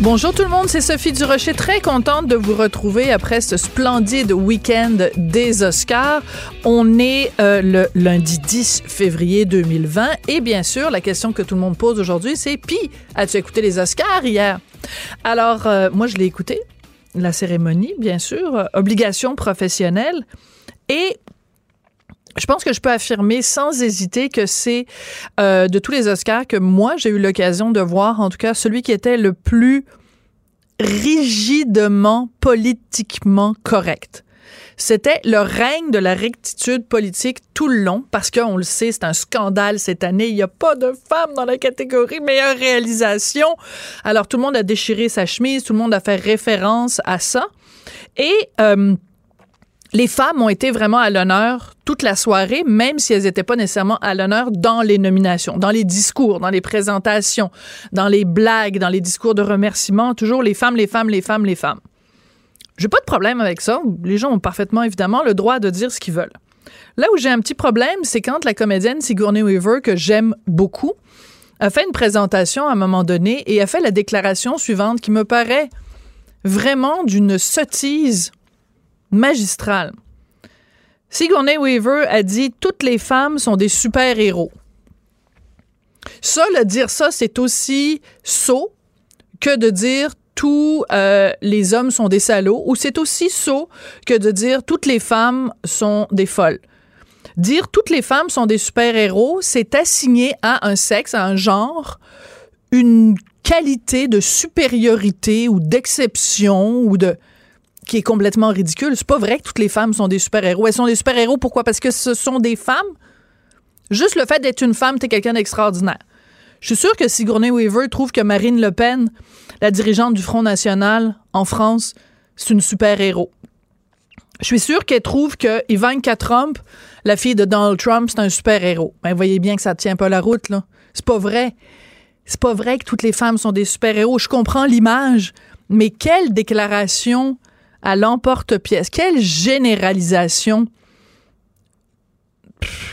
Bonjour tout le monde, c'est Sophie Durocher, très contente de vous retrouver après ce splendide week-end des Oscars. On est euh, le lundi 10 février 2020 et bien sûr, la question que tout le monde pose aujourd'hui, c'est puis as-tu écouté les Oscars hier Alors euh, moi je l'ai écouté, la cérémonie bien sûr, euh, obligation professionnelle et je pense que je peux affirmer sans hésiter que c'est euh, de tous les Oscars que moi j'ai eu l'occasion de voir, en tout cas celui qui était le plus rigidement politiquement correct. C'était le règne de la rectitude politique tout le long, parce qu'on le sait, c'est un scandale cette année. Il n'y a pas de femmes dans la catégorie meilleure réalisation. Alors tout le monde a déchiré sa chemise, tout le monde a fait référence à ça. Et euh, les femmes ont été vraiment à l'honneur toute la soirée, même si elles n'étaient pas nécessairement à l'honneur dans les nominations, dans les discours, dans les présentations, dans les blagues, dans les discours de remerciement. Toujours les femmes, les femmes, les femmes, les femmes. J'ai pas de problème avec ça. Les gens ont parfaitement, évidemment, le droit de dire ce qu'ils veulent. Là où j'ai un petit problème, c'est quand la comédienne Sigourney Weaver, que j'aime beaucoup, a fait une présentation à un moment donné et a fait la déclaration suivante qui me paraît vraiment d'une sottise magistrale. Sigourney Weaver a dit toutes les femmes sont des super-héros. Ça, le dire ça, c'est aussi sot que de dire tous euh, les hommes sont des salauds, ou c'est aussi sot que de dire toutes les femmes sont des folles. Dire toutes les femmes sont des super-héros, c'est assigner à un sexe, à un genre, une qualité de supériorité ou d'exception ou de qui est complètement ridicule. C'est pas vrai que toutes les femmes sont des super-héros. Elles sont des super-héros pourquoi? Parce que ce sont des femmes. Juste le fait d'être une femme, t'es quelqu'un d'extraordinaire. Je suis sûre que Sigourney Weaver trouve que Marine Le Pen, la dirigeante du Front National en France, c'est une super-héros. Je suis sûre qu'elle trouve que Ivanka Trump, la fille de Donald Trump, c'est un super-héros. Ben, voyez bien que ça tient pas la route, là. C'est pas vrai. C'est pas vrai que toutes les femmes sont des super-héros. Je comprends l'image, mais quelle déclaration à l'emporte-pièce. Quelle généralisation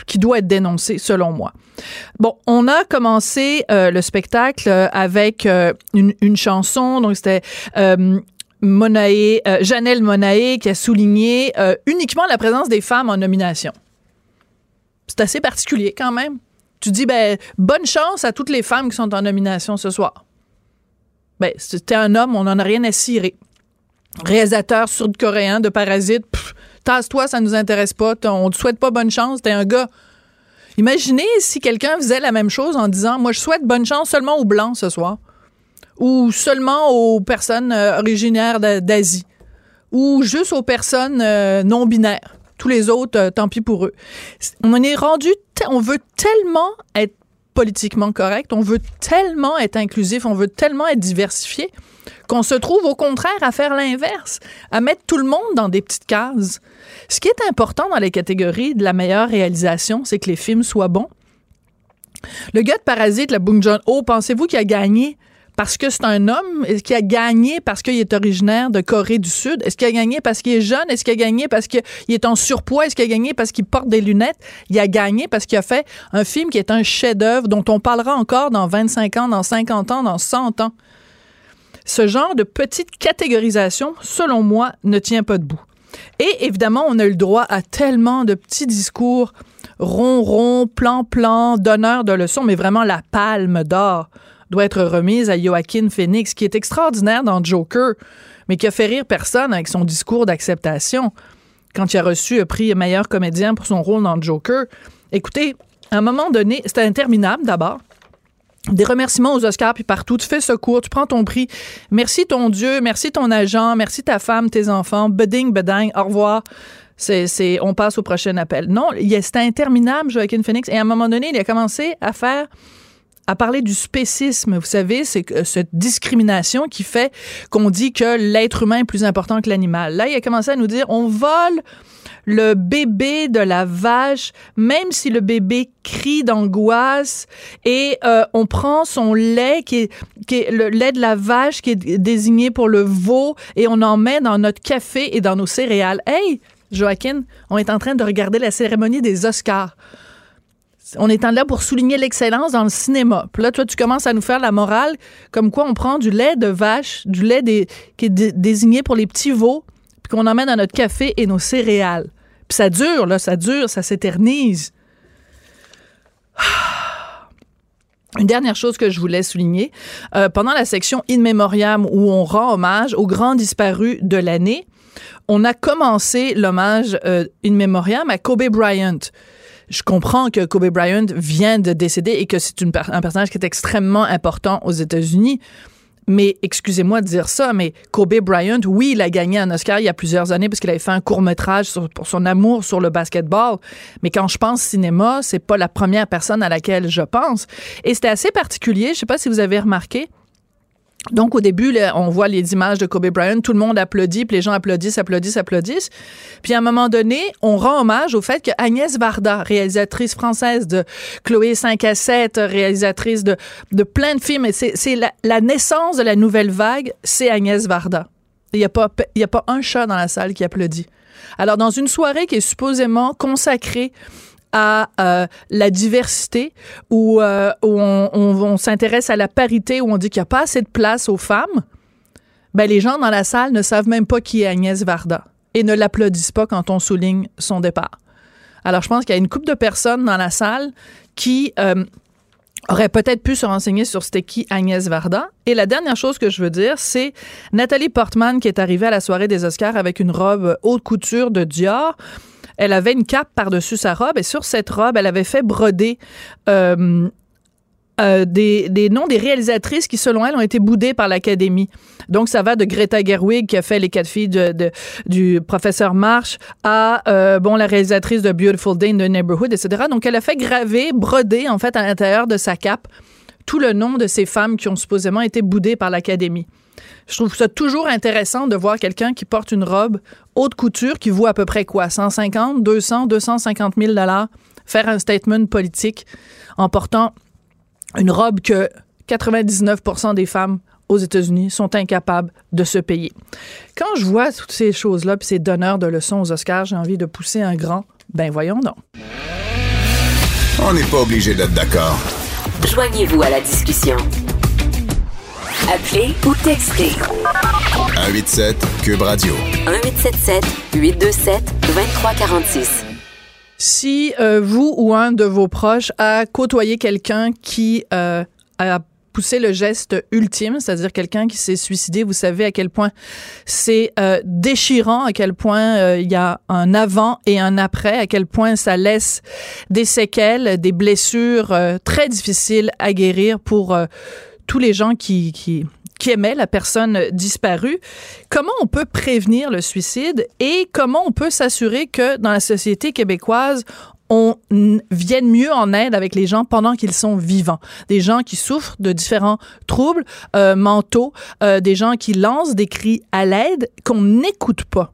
qui doit être dénoncée, selon moi. Bon, on a commencé euh, le spectacle avec euh, une, chanson, donc c'était euh, Janelle Monae qui a souligné uniquement la présence des femmes en nomination. C'est assez particulier quand même. Tu dis, ben, bonne chance à toutes les femmes qui sont en nomination ce soir. Ben, c'était un homme, on n'en a rien à cirer réalisateur sud-coréen de Parasite, tasse-toi, ça nous intéresse pas, on te souhaite pas bonne chance, t'es un gars. Imaginez si quelqu'un faisait la même chose en disant, moi je souhaite bonne chance seulement aux blancs ce soir, ou seulement aux personnes euh, originaires d'Asie, ou juste aux personnes euh, non binaires. Tous les autres, euh, tant pis pour eux. On en est rendu, on veut tellement être politiquement correct, on veut tellement être inclusif, on veut tellement être diversifié qu'on se trouve au contraire à faire l'inverse, à mettre tout le monde dans des petites cases. Ce qui est important dans les catégories de la meilleure réalisation, c'est que les films soient bons. Le gars de Parasite, le Bong Joon-ho, pensez-vous qu'il a gagné parce que c'est un homme? Est-ce qu'il a gagné parce qu'il est originaire de Corée du Sud? Est-ce qu'il a gagné parce qu'il est jeune? Est-ce qu'il a gagné parce qu'il est en surpoids? Est-ce qu'il a gagné parce qu'il porte des lunettes? Il a gagné parce qu'il a fait un film qui est un chef-d'œuvre dont on parlera encore dans 25 ans, dans 50 ans, dans 100 ans. Ce genre de petite catégorisation, selon moi, ne tient pas debout. Et évidemment, on a eu le droit à tellement de petits discours rond-rond, plan-plan, donneurs de leçons, mais vraiment la palme d'or doit être remise à Joaquin Phoenix, qui est extraordinaire dans Joker, mais qui a fait rire personne avec son discours d'acceptation quand il a reçu le prix meilleur comédien pour son rôle dans Joker. Écoutez, à un moment donné, c'était interminable d'abord des remerciements aux Oscars puis partout. Tu fais secours, tu prends ton prix. Merci ton Dieu, merci ton agent, merci ta femme, tes enfants. Beding, beding, au revoir. C'est, on passe au prochain appel. Non, c'était interminable, Joaquin Phoenix. Et à un moment donné, il a commencé à faire à parler du spécisme, vous savez, c'est cette discrimination qui fait qu'on dit que l'être humain est plus important que l'animal. Là, il a commencé à nous dire on vole le bébé de la vache, même si le bébé crie d'angoisse, et euh, on prend son lait qui est, qui est le lait de la vache qui est désigné pour le veau, et on en met dans notre café et dans nos céréales. Hey, Joaquin, on est en train de regarder la cérémonie des Oscars on est en là pour souligner l'excellence dans le cinéma. Puis là, toi, tu commences à nous faire la morale, comme quoi on prend du lait de vache, du lait qui est désigné pour les petits veaux, puis qu'on emmène dans notre café et nos céréales. Puis ça dure, là, ça dure, ça s'éternise. Une dernière chose que je voulais souligner, euh, pendant la section In Memoriam où on rend hommage aux grands disparus de l'année, on a commencé l'hommage euh, In Memoriam à Kobe Bryant je comprends que Kobe Bryant vient de décéder et que c'est un personnage qui est extrêmement important aux États-Unis. Mais excusez-moi de dire ça, mais Kobe Bryant, oui, il a gagné un Oscar il y a plusieurs années parce qu'il avait fait un court métrage pour son amour sur le basketball. Mais quand je pense cinéma, c'est pas la première personne à laquelle je pense. Et c'était assez particulier. Je sais pas si vous avez remarqué. Donc, au début, on voit les images de Kobe Bryant, tout le monde applaudit, puis les gens applaudissent, applaudissent, applaudissent. Puis, à un moment donné, on rend hommage au fait que Agnès Varda, réalisatrice française de Chloé 5 à 7, réalisatrice de, plein de films, c'est la, naissance de la nouvelle vague, c'est Agnès Varda. Il n'y a pas un chat dans la salle qui applaudit. Alors, dans une soirée qui est supposément consacrée à euh, la diversité, où, euh, on, s'intéresse à la parité, où on dit qu'il n'y a pas assez de place aux femmes, ben, les gens dans la salle ne savent même pas qui est Agnès Varda et ne l'applaudissent pas quand on souligne son départ. Alors, je pense qu'il y a une couple de personnes dans la salle qui euh, auraient peut-être pu se renseigner sur c'était qui Agnès Varda. Et la dernière chose que je veux dire, c'est Nathalie Portman qui est arrivée à la soirée des Oscars avec une robe haute couture de Dior elle avait une cape par-dessus sa robe et sur cette robe, elle avait fait broder euh, euh, des, des, noms des réalisatrices qui, selon elle, ont été boudées par l'Académie. Donc, ça va de Greta Gerwig, qui a fait Les quatre filles du professeur Marsh, à, euh, bon, la réalisatrice de Beautiful Day in the Neighborhood, etc. Donc, elle a fait graver, broder, en fait, à l'intérieur de sa cape, tout le nom de ces femmes qui ont supposément été boudées par l'Académie. Je trouve ça toujours intéressant de voir quelqu'un qui porte une robe haute couture qui vaut à peu près quoi? 150, 200, 250 000 dollars faire un statement politique en portant une robe que 99% des femmes aux États-Unis sont incapables de se payer. Quand je vois toutes ces choses-là, puis ces donneurs de leçons aux Oscars, j'ai envie de pousser un grand, ben voyons donc. On n'est pas obligé d'être d'accord. Joignez-vous à la discussion. Appelez ou textez. 187 Cube Radio. 1877 827 2346. Si euh, vous ou un de vos proches a côtoyé quelqu'un qui euh, a poussé le geste ultime, c'est-à-dire quelqu'un qui s'est suicidé, vous savez à quel point c'est euh, déchirant, à quel point il y a un avant et un après, à quel point ça laisse des séquelles, des blessures très difficiles à guérir pour tous les gens qui, qui, qui aimaient la personne disparue. Comment on peut prévenir le suicide et comment on peut s'assurer que dans la société québécoise, on vienne mieux en aide avec les gens pendant qu'ils sont vivants. Des gens qui souffrent de différents troubles euh, mentaux, euh, des gens qui lancent des cris à l'aide qu'on n'écoute pas.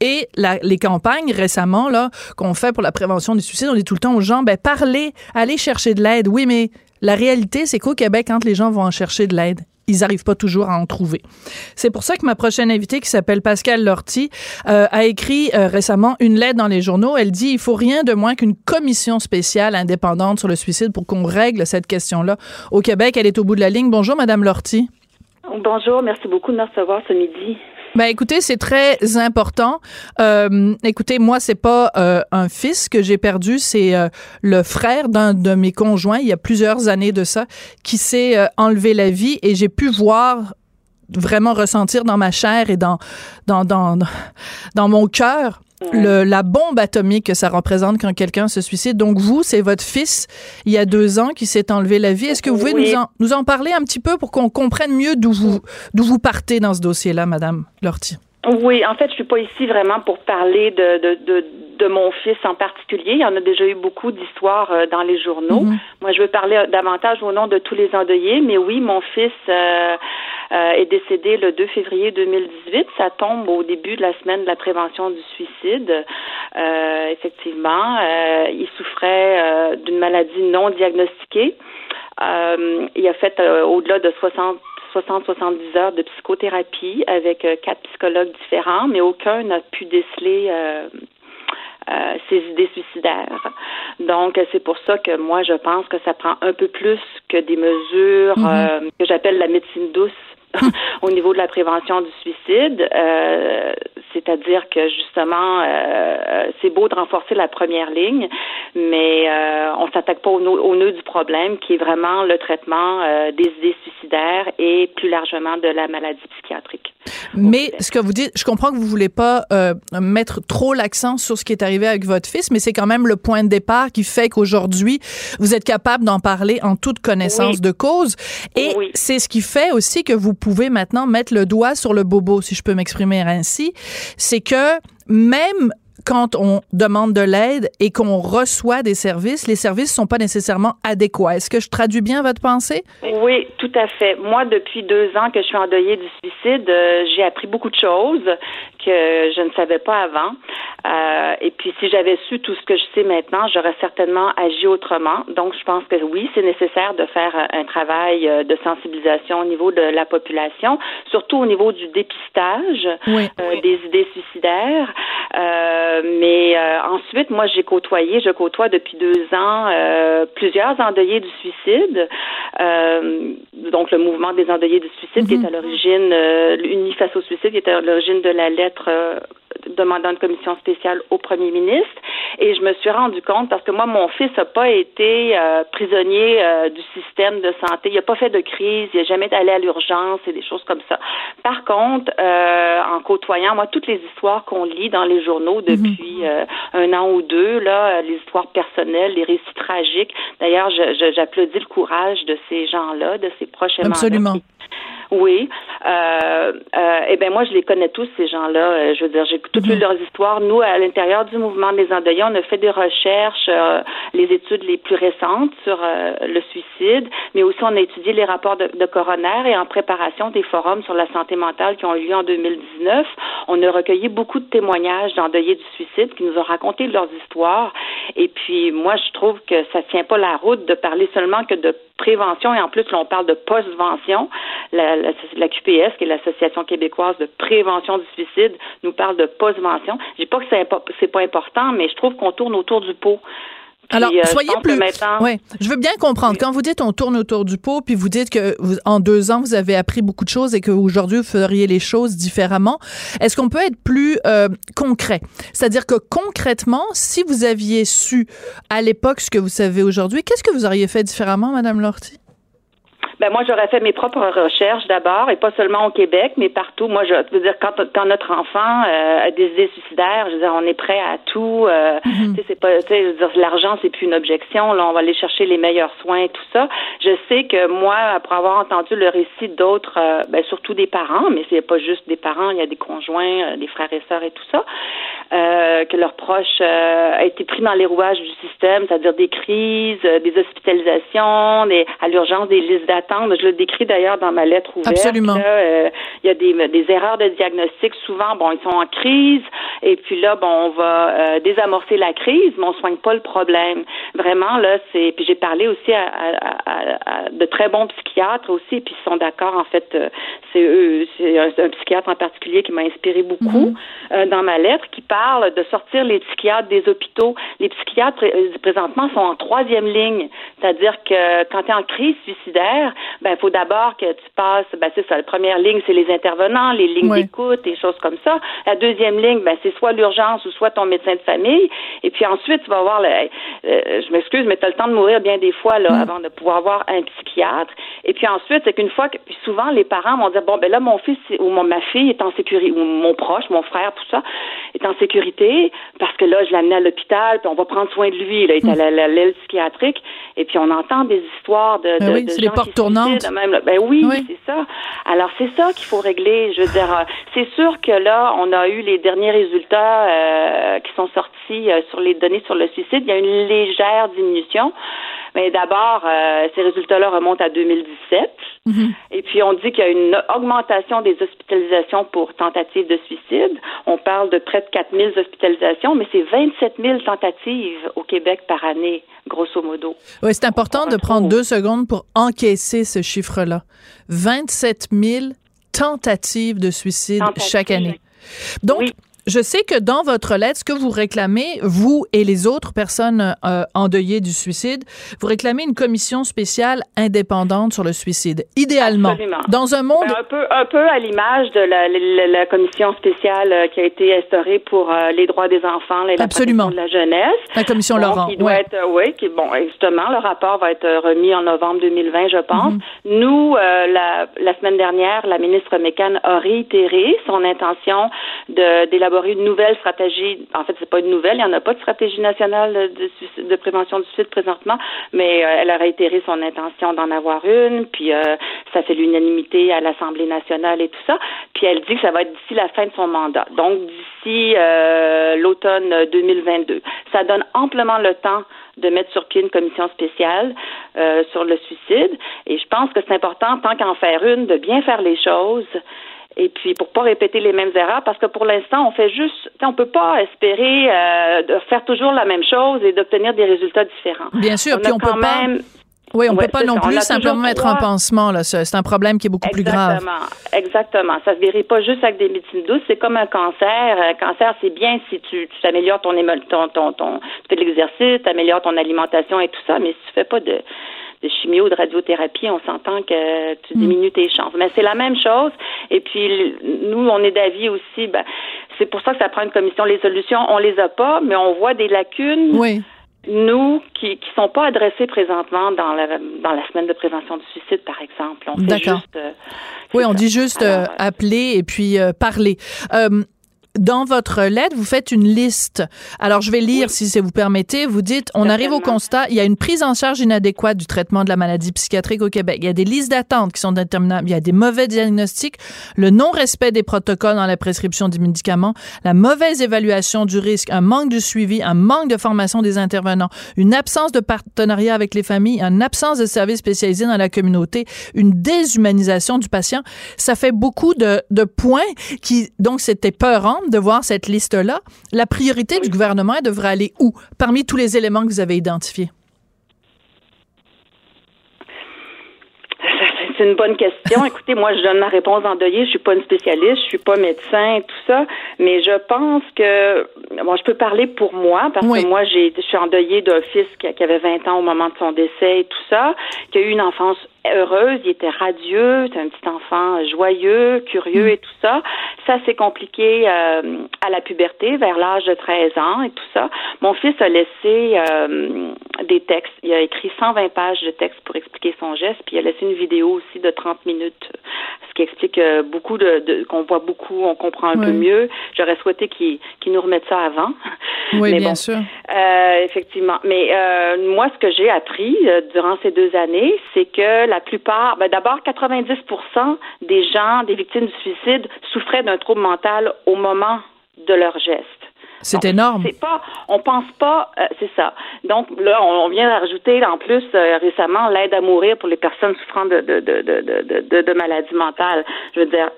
Et les campagnes récemment là qu'on fait pour la prévention du suicide, on dit tout le temps aux gens, ben parlez, allez chercher de l'aide. Oui, mais la réalité, c'est qu'au Québec, quand les gens vont en chercher de l'aide, ils n'arrivent pas toujours à en trouver. C'est pour ça que ma prochaine invitée, qui s'appelle Pascal Lortie, euh, a écrit euh, récemment une lettre dans les journaux. Elle dit il faut rien de moins qu'une commission spéciale indépendante sur le suicide pour qu'on règle cette question-là. Au Québec, elle est au bout de la ligne. Bonjour, Madame Lortie. Bonjour, merci beaucoup de me recevoir ce midi. Ben écoutez, c'est très important. Euh, écoutez, moi c'est pas euh, un fils que j'ai perdu, c'est euh, le frère d'un de mes conjoints il y a plusieurs années de ça qui s'est euh, enlevé la vie et j'ai pu voir vraiment ressentir dans ma chair et dans dans dans dans mon cœur le, la bombe atomique que ça représente quand quelqu'un se suicide. Donc vous, c'est votre fils, il y a deux ans, qui s'est enlevé la vie. Est-ce que vous pouvez nous, en, nous en parler un petit peu pour qu'on comprenne mieux d'où vous, d'où vous partez dans ce dossier-là, Madame Lortie? Oui, en fait, je suis pas ici vraiment pour parler de, de, de, de, mon fils en particulier. Il y en a déjà eu beaucoup d'histoires euh, dans les journaux. Mm-hmm. Moi, je veux parler davantage au nom de tous les endeuillés. Mais oui, mon fils, euh, est décédé le 2 février 2018. Ça tombe au début de la semaine de la prévention du suicide. effectivement, il souffrait d'une maladie non diagnostiquée. il a fait au-delà de 60 60-70 heures de psychothérapie avec quatre psychologues différents, mais aucun n'a pu déceler euh, ses idées suicidaires. Donc, c'est pour ça que moi, je pense que ça prend un peu plus que des mesures mhm. euh, que j'appelle la médecine douce au niveau de la prévention du suicide, euh, c'est-à-dire que justement, euh, c'est beau de renforcer la première ligne, mais euh, on s'attaque pas au, au, nœud du problème, qui est vraiment le traitement euh, des idées suicidaires et plus largement de la maladie psychiatrique. Mais ce que vous dites, je comprends que vous voulez pas euh, mettre trop l'accent sur ce qui est arrivé avec votre fils, mais c'est quand même le point de départ qui fait qu'aujourd'hui, vous êtes capable d'en parler en toute connaissance de cause. Et c'est ce qui fait aussi que vous pouvez maintenant mettre le doigt sur le bobo, si je peux m'exprimer ainsi. C'est que même quand on demande de l'aide et qu'on reçoit des services, les services sont pas nécessairement adéquats. Est-ce que je traduis bien votre pensée? Oui, tout à fait. Moi, depuis deux ans que je suis endeuillée du suicide, euh, j'ai appris beaucoup de choses que je ne savais pas avant. Euh, et puis, si j'avais su tout ce que je sais maintenant, j'aurais certainement agi autrement. Donc, je pense que oui, c'est nécessaire de faire un travail euh, de sensibilisation au niveau de la population, surtout au niveau du dépistage euh, des idées suicidaires. Euh, mais euh, ensuite, moi, j'ai côtoyé, je côtoie depuis deux ans plusieurs endeuillés du suicide. donc, le mouvement des endeuillés du suicide qui est mhm. à l'origine, l'Uni face au suicide qui est à l'origine de la lettre demandant une commission spéciale au premier ministre. Et je me suis rendu compte, parce que moi, mon fils n'a pas été euh, prisonnier euh, du système de santé. Il n'a pas fait de crise, il n'a jamais allé à l'urgence et des choses comme ça. Par contre, euh, en côtoyant, moi, toutes les histoires qu'on lit dans les journaux mhm. depuis un an ou deux, là, les histoires personnelles, les récits tragiques. D'ailleurs, j'applaudis le courage de ces gens-là, de ces proches Absolument. Oui. Euh, euh, eh bien, moi, je les connais tous, ces gens-là. Euh, je veux dire, j'ai toutes mhm. leurs histoires. Nous, à l'intérieur du mouvement des endeuillés, on a fait des recherches, euh, les études les plus récentes sur le suicide, mais aussi on a étudié les rapports de, de coroner et en préparation des forums sur la santé mentale qui ont eu lieu en 2019. On a recueilli beaucoup de témoignages d'endeuillés du suicide qui nous ont raconté leurs histoires. Et puis, moi, je trouve que ça tient pas la route de parler seulement que de prévention et en plus, là, on parle de postvention. La, la, QPS, qui est l'Association québécoise de prévention du suicide, nous parle de postvention. Je dis pas que c'est pas important, mais je trouve qu'on tourne autour du pot. Alors, euh, soyez plus. Ouais, je veux bien comprendre. Quand vous dites on tourne autour du pot, puis vous dites que vous, en deux ans vous avez appris beaucoup de choses et qu'aujourd'hui vous feriez les choses différemment, est-ce qu'on peut être plus euh, concret? C'est-à-dire que concrètement, si vous aviez su à l'époque ce que vous savez aujourd'hui, qu'est-ce que vous auriez fait différemment, Madame Lortie? Ben moi, j'aurais fait mes propres recherches d'abord, et pas seulement au Québec, mais partout. Moi, je veux dire, quand, quand notre enfant euh, a des idées suicidaires, je veux dire, on est prêt à tout. Euh, mm-hmm. c'est pas, tu sais, l'argent, c'est plus une objection. Là, on va aller chercher les meilleurs soins et tout ça. Je sais que moi, après avoir entendu le récit d'autres, euh, ben, surtout des parents, mais c'est pas juste des parents, il y a des conjoints, euh, des frères et sœurs et tout ça, que leurs proches a été pris dans les rouages du système, c'est-à-dire des crises, des hospitalisations, des, à l'urgence des listes d'attente je le décris d'ailleurs dans ma lettre ouverte. Absolument. Euh, il y a des, des, erreurs de diagnostic. Souvent, bon, ils sont en crise, et puis là, bon, on va euh, désamorcer la crise, mais on soigne pas le problème. Vraiment, là, c'est. Puis j'ai parlé aussi à, à, de très bons psychiatres aussi, puis ils sont d'accord. En fait, euh, c'est eux, c'est un, psychiatre en particulier qui m'a inspiré beaucoup mm-hmm. dans ma lettre, qui parle de sortir les psychiatres des hôpitaux. Les psychiatres présentement sont en troisième ligne, c'est-à-dire que quand tu es en crise suicidaire, ben il faut d'abord que tu passes, ben c'est ça, la première ligne, c'est les intervenants, les lignes d'écoute, des choses comme ça. La deuxième ligne, ben c'est soit l'urgence ou soit ton médecin de famille. Et puis ensuite, tu vas voir, le, euh, je m'excuse, mais tu as le temps de mourir bien des fois là, mm. avant de pouvoir voir un psychiatre. Et puis ensuite, c'est qu'une fois que, puis souvent, les parents vont dire, bon, ben là, mon fils ou mon, ma fille est en sécurité, ou mon proche, mon frère, tout ça, est en sécurité parce que là, je l'ai amené à l'hôpital, puis on va prendre soin de lui, là, il est à l'aile psychiatrique. Et puis on entend des histoires de, ben de, gens qui même, ben oui, c'est ça. Alors c'est ça qu'il faut régler. Je veux dire, euh, c'est sûr que là, on a eu les derniers résultats euh, qui sont sortis euh, sur les données sur le suicide. Il y a une légère diminution. Mais d'abord, euh, ces résultats-là remontent à 2017. Mhm. Et puis, on dit qu'il y a une augmentation des hospitalisations pour tentatives de suicide. On parle de près de 4 000 hospitalisations, mais c'est 27 000 tentatives au Québec par année, grosso modo. Oui, c'est important de prendre deux secondes pour encaisser ce chiffre-là. 27 000 tentatives de suicide chaque année. Donc, Oui. Je sais que dans votre lettre, ce que vous réclamez, vous et les autres personnes euh, endeuillées du suicide, vous réclamez une commission spéciale indépendante sur le suicide. Idéalement, Absolument. dans un monde... Ben, un peu, un peu à l'image de la, la- la commission spéciale euh, qui a été instaurée pour euh, les droits des enfants et la Absolument. de la jeunesse. La commission Donc, Laurent, Il doit ouais. être, euh, oui, qui, bon, justement, le rapport va être euh, remis en novembre 2020, je pense. Mm-hmm. Nous, euh, la, la semaine dernière, la ministre Mécan a réitéré son intention de une nouvelle stratégie. En fait, c'est pas une nouvelle, il n'y en a pas de stratégie nationale de, prévention du suicide présentement, mais euh, elle a réitéré son intention d'en avoir une, puis euh, ça fait l'unanimité à l'Assemblée nationale et tout ça. Puis elle dit que ça va être d'ici la fin de son mandat, donc d'ici euh, l'automne 2022. Ça donne amplement le temps de mettre sur pied une commission spéciale sur le suicide. Et je pense que c'est important, tant qu'en faire une, de bien faire les choses. Et puis pour pas répéter les mêmes erreurs, parce que pour l'instant, on fait juste, on peut pas espérer euh, de faire toujours la même chose et d'obtenir des résultats différents. Bien sûr, on puis on peut pas... Oui, on Ouais, peut pas non ça. Plus simplement mettre un droit- pansement. Là. C'est un problème qui est beaucoup plus grave. Exactement, exactement. Ça se guérit pas juste avec des médecines douces. C'est comme un cancer. Un cancer, c'est bien si tu, tu améliores ton, ton, ton, ton, tu fais de l'exercice, tu améliores ton alimentation et tout ça, mais si tu fais pas de, de chimio ou de radiothérapie, on s'entend que tu Hmm. diminues tes chances. Mais c'est la même chose. Et puis, nous, on est d'avis aussi, ben, c'est pour ça que ça prend une commission. Les solutions, on les a pas, mais on voit des lacunes Oui. nous, qui qui sont pas adressés présentement dans la dans la semaine de prévention du suicide, par exemple. On D'accord. juste. euh, Oui, on ça. dit juste Alors, euh, euh, appeler et puis euh, parler. Dans votre lettre, vous faites une liste. Alors, je vais lire, si ça vous permettez. Vous dites, on arrive au constat, il y a une prise en charge inadéquate du traitement de la maladie psychiatrique au Québec. Il y a des listes d'attente qui sont interminables. Il y a des mauvais diagnostics, le non-respect des protocoles dans la prescription des médicaments, la mauvaise évaluation du risque, un manque de suivi, un manque de formation des intervenants, une absence de partenariat avec les familles, une absence de services spécialisés dans la communauté, une déshumanisation du patient. Ça fait beaucoup de, de points qui, donc, c'était peurant de voir cette liste-là. La priorité du gouvernement devrait aller où? Parmi tous les éléments que vous avez identifiés? C'est une bonne question. Écoutez, moi, je donne ma réponse endeuillée. Je suis pas une spécialiste, je suis pas médecin, tout ça, mais je pense que, bon, je peux parler pour moi parce Oui. que moi, j'ai, je suis endeuillée d'un fils qui avait 20 ans au moment de son décès et tout ça, qui a eu une enfance heureuse, il était radieux, c'était un petit enfant joyeux, curieux et tout ça. Ça s'est compliqué euh, à la puberté, vers l'âge de 13 ans et tout ça. Mon fils a laissé euh, des textes. Il a écrit 120 pages de textes pour expliquer son geste, puis il a laissé une vidéo aussi de 30 minutes, ce qui explique euh, beaucoup de, de qu'on voit beaucoup, on comprend un Oui. peu mieux. J'aurais souhaité qu'il qu'il nous remette ça avant. Oui, Mais bien bon. sûr. Euh, effectivement. Mais moi, ce que j'ai appris durant ces deux années, c'est que la plupart, ben, d'abord, 90% des gens, des victimes du suicide, souffraient d'un trouble mental au moment de leur geste. C'est énorme. C'est pas, on pense pas, euh, c'est ça. Donc là, on vient de rajouter en plus euh, récemment l'aide à mourir pour les personnes souffrant de de de de de, de, de maladies mentales. Je veux dire,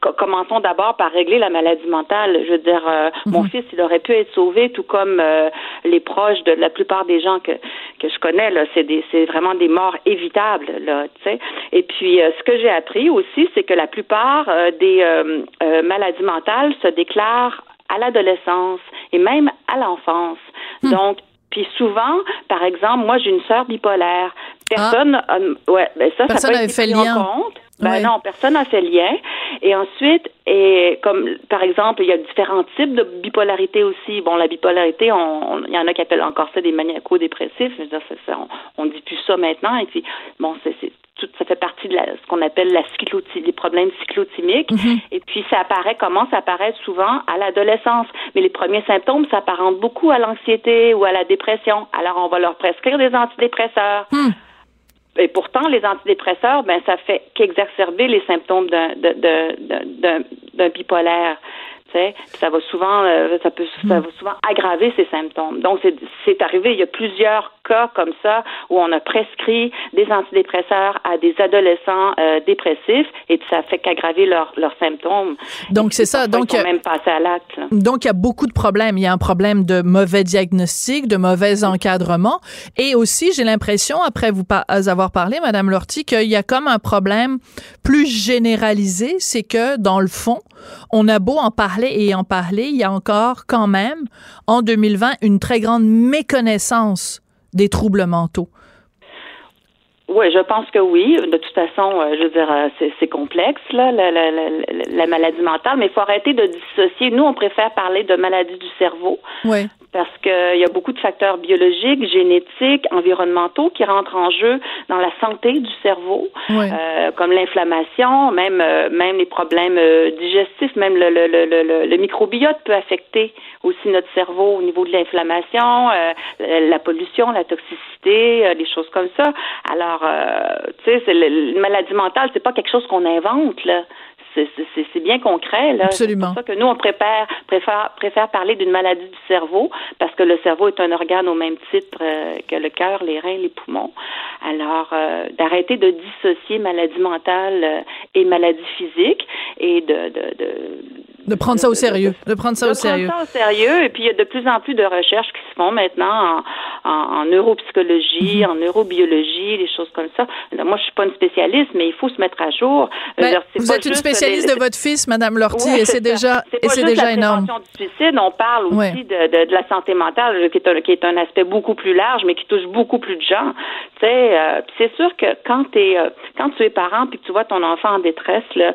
co- commençons d'abord par régler la maladie mentale. Je veux dire, euh, mon fils, il aurait pu être sauvé, tout comme les proches de la plupart des gens que que je connais. Là, c'est des, c'est vraiment des morts évitables. Là, tu sais. Et puis, euh, ce que j'ai appris aussi, c'est que la plupart euh, des euh, euh, maladies mentales se déclarent à l'adolescence et même à l'enfance. Donc, puis souvent, par exemple, moi j'ai une sœur bipolaire. Personne, euh, ouais, ben ça, Personne ça peut être fait lien. en compte. Ben Ouais. non, personne n'a fait lien. Et ensuite, et comme par exemple, il y a différents types de bipolarité aussi. Bon, la bipolarité, on, on- il y en a qui appellent encore ça des maniaco-dépressifs. Je veux dire, ça, on, on dit plus ça maintenant. Et puis, bon, c'est, tout, ça fait partie de la, ce qu'on appelle la les problèmes cyclotimiques. Et puis, ça apparaît, commence à apparaître souvent à l'adolescence. Mais les premiers symptômes s'apparentent beaucoup à l'anxiété ou à la dépression. Alors, on va leur prescrire des antidépresseurs. Et pourtant, les antidépresseurs, ben, ça fait qu'exacerber les symptômes d'un, bipolaire. Ça va souvent, euh, ça peut, ça va souvent aggraver ces symptômes. Donc, c'est, arrivé. Il y a plusieurs cas comme ça où on a prescrit des antidépresseurs à des adolescents euh, dépressifs et ça fait qu'aggraver leurs symptômes. Donc c'est ça. Donc ils même passer à l'acte. Donc il y a beaucoup de problèmes. Il y a un problème de mauvais diagnostic, de mauvais encadrement, et aussi j'ai l'impression, après vous avoir parlé, Madame Lortie, qu'il y a comme un problème plus généralisé, c'est que dans le fond, on a beau en parler et en parler, il y a encore quand même en 2020 une très grande méconnaissance des troubles mentaux. Oui, je pense que oui. De toute façon, euh, je veux dire, euh, c'est complexe, là, la, la, la, la maladie mentale, mais il faut arrêter de dissocier. Nous, on préfère parler de maladie du cerveau. Oui parce qu'il y a beaucoup de facteurs biologiques, génétiques, environnementaux qui rentrent en jeu dans la santé du cerveau, euh, comme l'inflammation, même euh, même les problèmes euh, digestifs, même le, le, le, le, microbiote peut affecter aussi notre cerveau au niveau de l'inflammation, la pollution, la toxicité, des choses comme ça. Alors, tu sais, la maladie mentale, c'est pas quelque chose qu'on invente là c'est bien concret. Là. Absolument. C'est pour ça que nous, on préfère, préfère, préfère parler d'une maladie du cerveau parce que le cerveau est un organe au même titre euh, que le cœur, les reins, les poumons. Alors, euh, d'arrêter de dissocier maladie mentale euh, et maladie physique et de, de, de de prendre ça au sérieux. De, prendre ça au sérieux. De prendre ça au sérieux. Et puis, il y a de plus en plus de recherches qui se font maintenant en, en, neuropsychologie, mhm. en neurobiologie, des choses comme ça. Moi, je suis pas une spécialiste, mais il faut se mettre à jour. Ben, vous êtes une spécialiste de votre fils, Madame Lortie, et c'est déjà, et c'est déjà énorme. du suicide, on parle aussi de, de, de, la santé mentale, qui est, un, qui est un aspect beaucoup plus large, mais qui touche beaucoup plus de gens. Tu sais, euh, c'est sûr que quand, es, euh, quand tu es parent puis que tu vois ton enfant en détresse, là,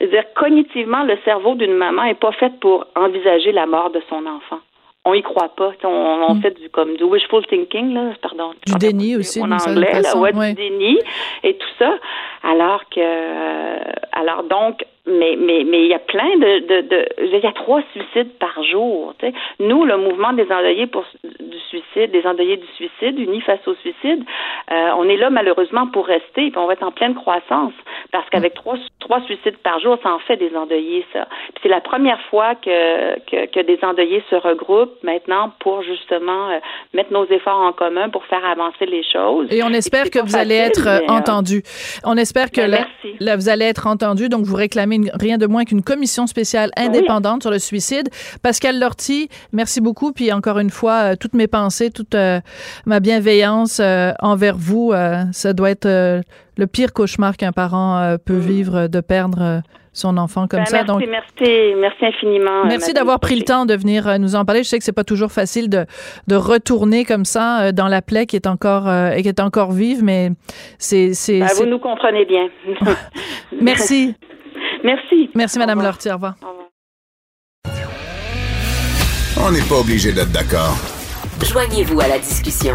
c'est-à-dire, cognitivement, le cerveau d'une maman est pas fait pour envisager la mort de son enfant. On y croit pas. On, on mm. fait du comme du wishful thinking là, pardon. Du déni aussi. En anglais, là, ouais, du déni et tout ça. Alors que, euh, alors donc, mais mais mais il y a plein de, de, de il y a trois suicides par jour. Tu sais. Nous, le mouvement des endeuillés pour du suicide, des endeuillés du suicide, unis face au suicide, euh, on est là malheureusement pour rester, et puis on va être en pleine croissance parce qu'avec trois trois suicides par jour, ça en fait des endeuillés, ça. c'est la première fois que, que, que des endeuillés se regroupent maintenant pour justement euh, mettre nos efforts en commun pour faire avancer les choses. Et on espère que vous allez être euh, entendu. On espère que ben, là, vous allez être entendu. Donc vous réclamez rien de moins qu'une commission spéciale indépendante sur le suicide. Pascal Lortie, merci beaucoup. Puis encore une fois, euh, toutes mes pensées, toute euh, ma bienveillance euh, envers vous. ça doit être le pire cauchemar qu'un parent peut mm. vivre de perdre son enfant comme ben, ça. Merci, merci, merci infiniment. Merci d'avoir pris le temps de venir nous en parler. Je sais que c'est pas toujours facile de, de retourner comme ça dans la plaie qui est encore qui est encore vive, mais c'est ben, vous nous comprenez bien. merci. Merci. Merci, Madame Lortie. Au revoir. On n'est pas obligé d'être d'accord. Joignez-vous à la discussion.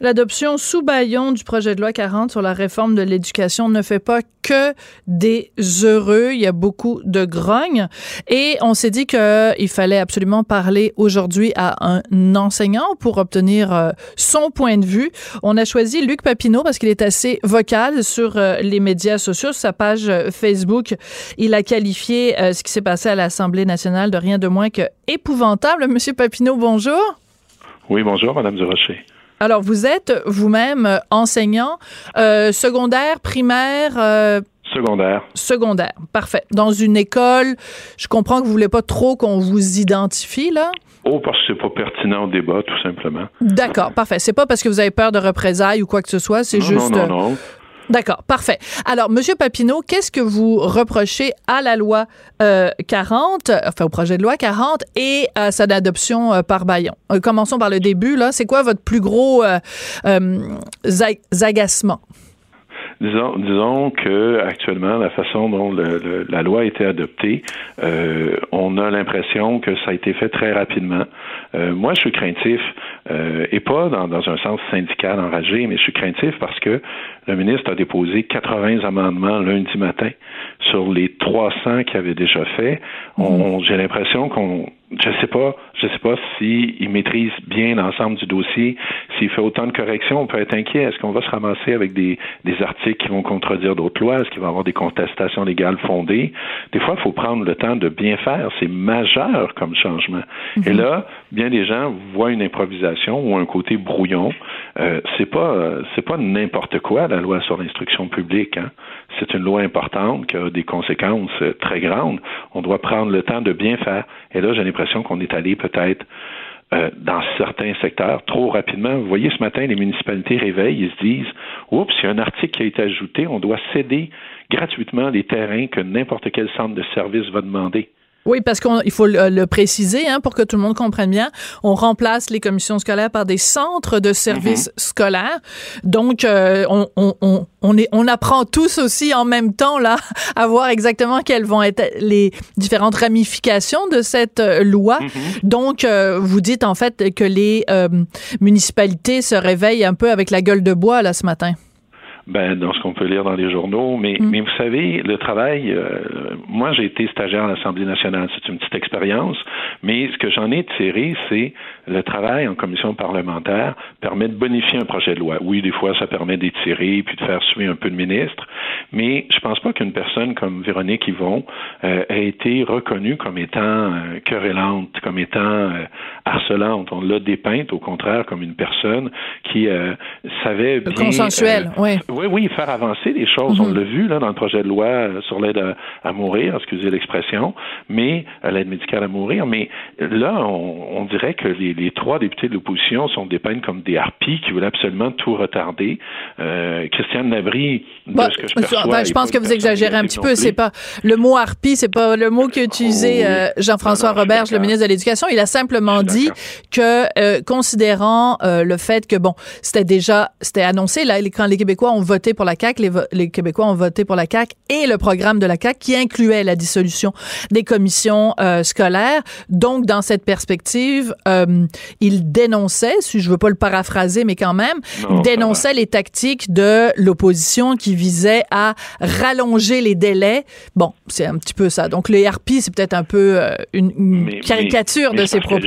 L'adoption sous baillon du projet de loi 40 sur la réforme de l'éducation ne fait pas que des heureux. Il y a beaucoup de grognes. Et on s'est dit qu'il fallait absolument parler aujourd'hui à un enseignant pour obtenir euh, son point de vue. On a choisi Luc Papineau parce qu'il est assez vocal sur euh, les médias sociaux. Sur sa page euh, Facebook, il a qualifié ce qui s'est passé à l'Assemblée nationale de rien de moins que épouvantable. Monsieur Papineau, bonjour. Oui, bonjour, Madame Durocher. Alors, vous êtes vous-même euh, enseignant euh, secondaire, primaire. Euh, secondaire. Secondaire, parfait. Dans une école, je comprends que vous voulez pas trop qu'on vous identifie là. Oh, parce que c'est pas pertinent au débat, tout simplement. D'accord, parfait. C'est pas parce que vous avez peur de représailles ou quoi que ce soit, c'est juste. Non, non, non. D'accord, parfait. Alors, Monsieur Papineau, qu'est-ce que vous reprochez à la loi 40, euh, enfin au projet de loi 40 et à sa adoption euh, par baillon? Euh, commençons par le début, là. C'est quoi votre plus gros agacement? Disons, disons que actuellement, la façon dont la loi a été adoptée, euh, on a l'impression que ça a été fait très rapidement. Euh, moi, je suis craintif, euh, et pas dans, dans, un sens syndical enragé, mais je suis craintif parce que Le ministre a déposé 80 amendements lundi matin sur les 300 qu'il avait déjà fait. On, J'ai l'impression qu'on je sais pas, je sais pas s'il maîtrise bien l'ensemble du dossier, s'il fait autant de corrections, on peut être inquiet. Est-ce qu'on va se ramasser avec des, des articles qui vont contredire d'autres lois? Est-ce qu'il va y avoir des contestations légales fondées? Des fois, il faut prendre le temps de bien faire. C'est majeur comme changement. Et mhm. là, bien des gens voient une improvisation ou un côté brouillon. Euh, c'est pas, c'est pas n'importe quoi la loi sur l'instruction publique. Hein? C'est une loi importante qui a des conséquences euh, très grandes. On doit prendre le temps de bien faire. Et là, l'impression qu'on est allé peut-être euh, dans certains secteurs trop rapidement. Vous voyez, ce matin, les municipalités réveillent, ils se disent Oups, il y a un article qui a été ajouté, on doit céder gratuitement les terrains que n'importe quel centre de service va demander. Oui, parce qu'il faut le, préciser hein, pour que tout le monde comprenne bien. On remplace les commissions scolaires par des centres de services mhm. scolaires. Donc, euh, on, on, on, est, on apprend tous aussi en même temps là à voir exactement quelles vont être les différentes ramifications de cette euh, loi. Mhm. Donc, euh, vous dites en fait que les municipalités se réveillent un peu avec la gueule de bois là ce matin ben, dans ce qu'on peut lire dans les journaux. Mais, mm. mais vous savez, le travail, euh, moi j'ai été stagiaire à l'Assemblée nationale, c'est une petite expérience, mais ce que j'en ai tiré, c'est le travail en commission parlementaire permet de bonifier un projet de loi. Oui, des fois, ça permet d'étirer puis de faire suivre un peu de ministre, mais je pense pas qu'une personne comme Véronique Yvon euh, ait été reconnue comme étant euh, querellante, comme étant euh, harcelante. On l'a dépeinte, au contraire, comme une personne qui euh, savait bien... Consensuel, oui oui, oui, faire avancer les choses. On mhm. l'a vu là dans le projet de loi euh, sur l'aide à, mourir, excusez l'expression, mais euh, l'aide médicale à mourir. Mais là, on, dirait que les, trois députés de l'opposition sont dépeints comme des harpies qui veulent absolument tout retarder. Euh, Christiane Nabry, de bah, ce que je perçois, bah, je pense que vous exagérez un petit peu. C'est pas le mot harpie, c'est pas le mot qu'a utilisé oh, euh, Jean-François Roberge, le ministre de l'Éducation. Il a simplement dit que, considérant le fait que bon, c'était déjà, c'était annoncé là, quand les Québécois ont voté pour la CAQ, les, les, Québécois ont voté pour la CAQ et le programme de la CAQ qui incluait la dissolution des commissions euh, scolaires. Donc, dans cette perspective, euh, il dénonçait, si je veux pas le paraphraser, mais quand même, il dénonçait les tactiques de l'opposition qui visaient à rallonger les délais. Bon, c'est un petit peu ça. Donc, les harpies, c'est peut-être un peu euh, une, caricature de ces propos.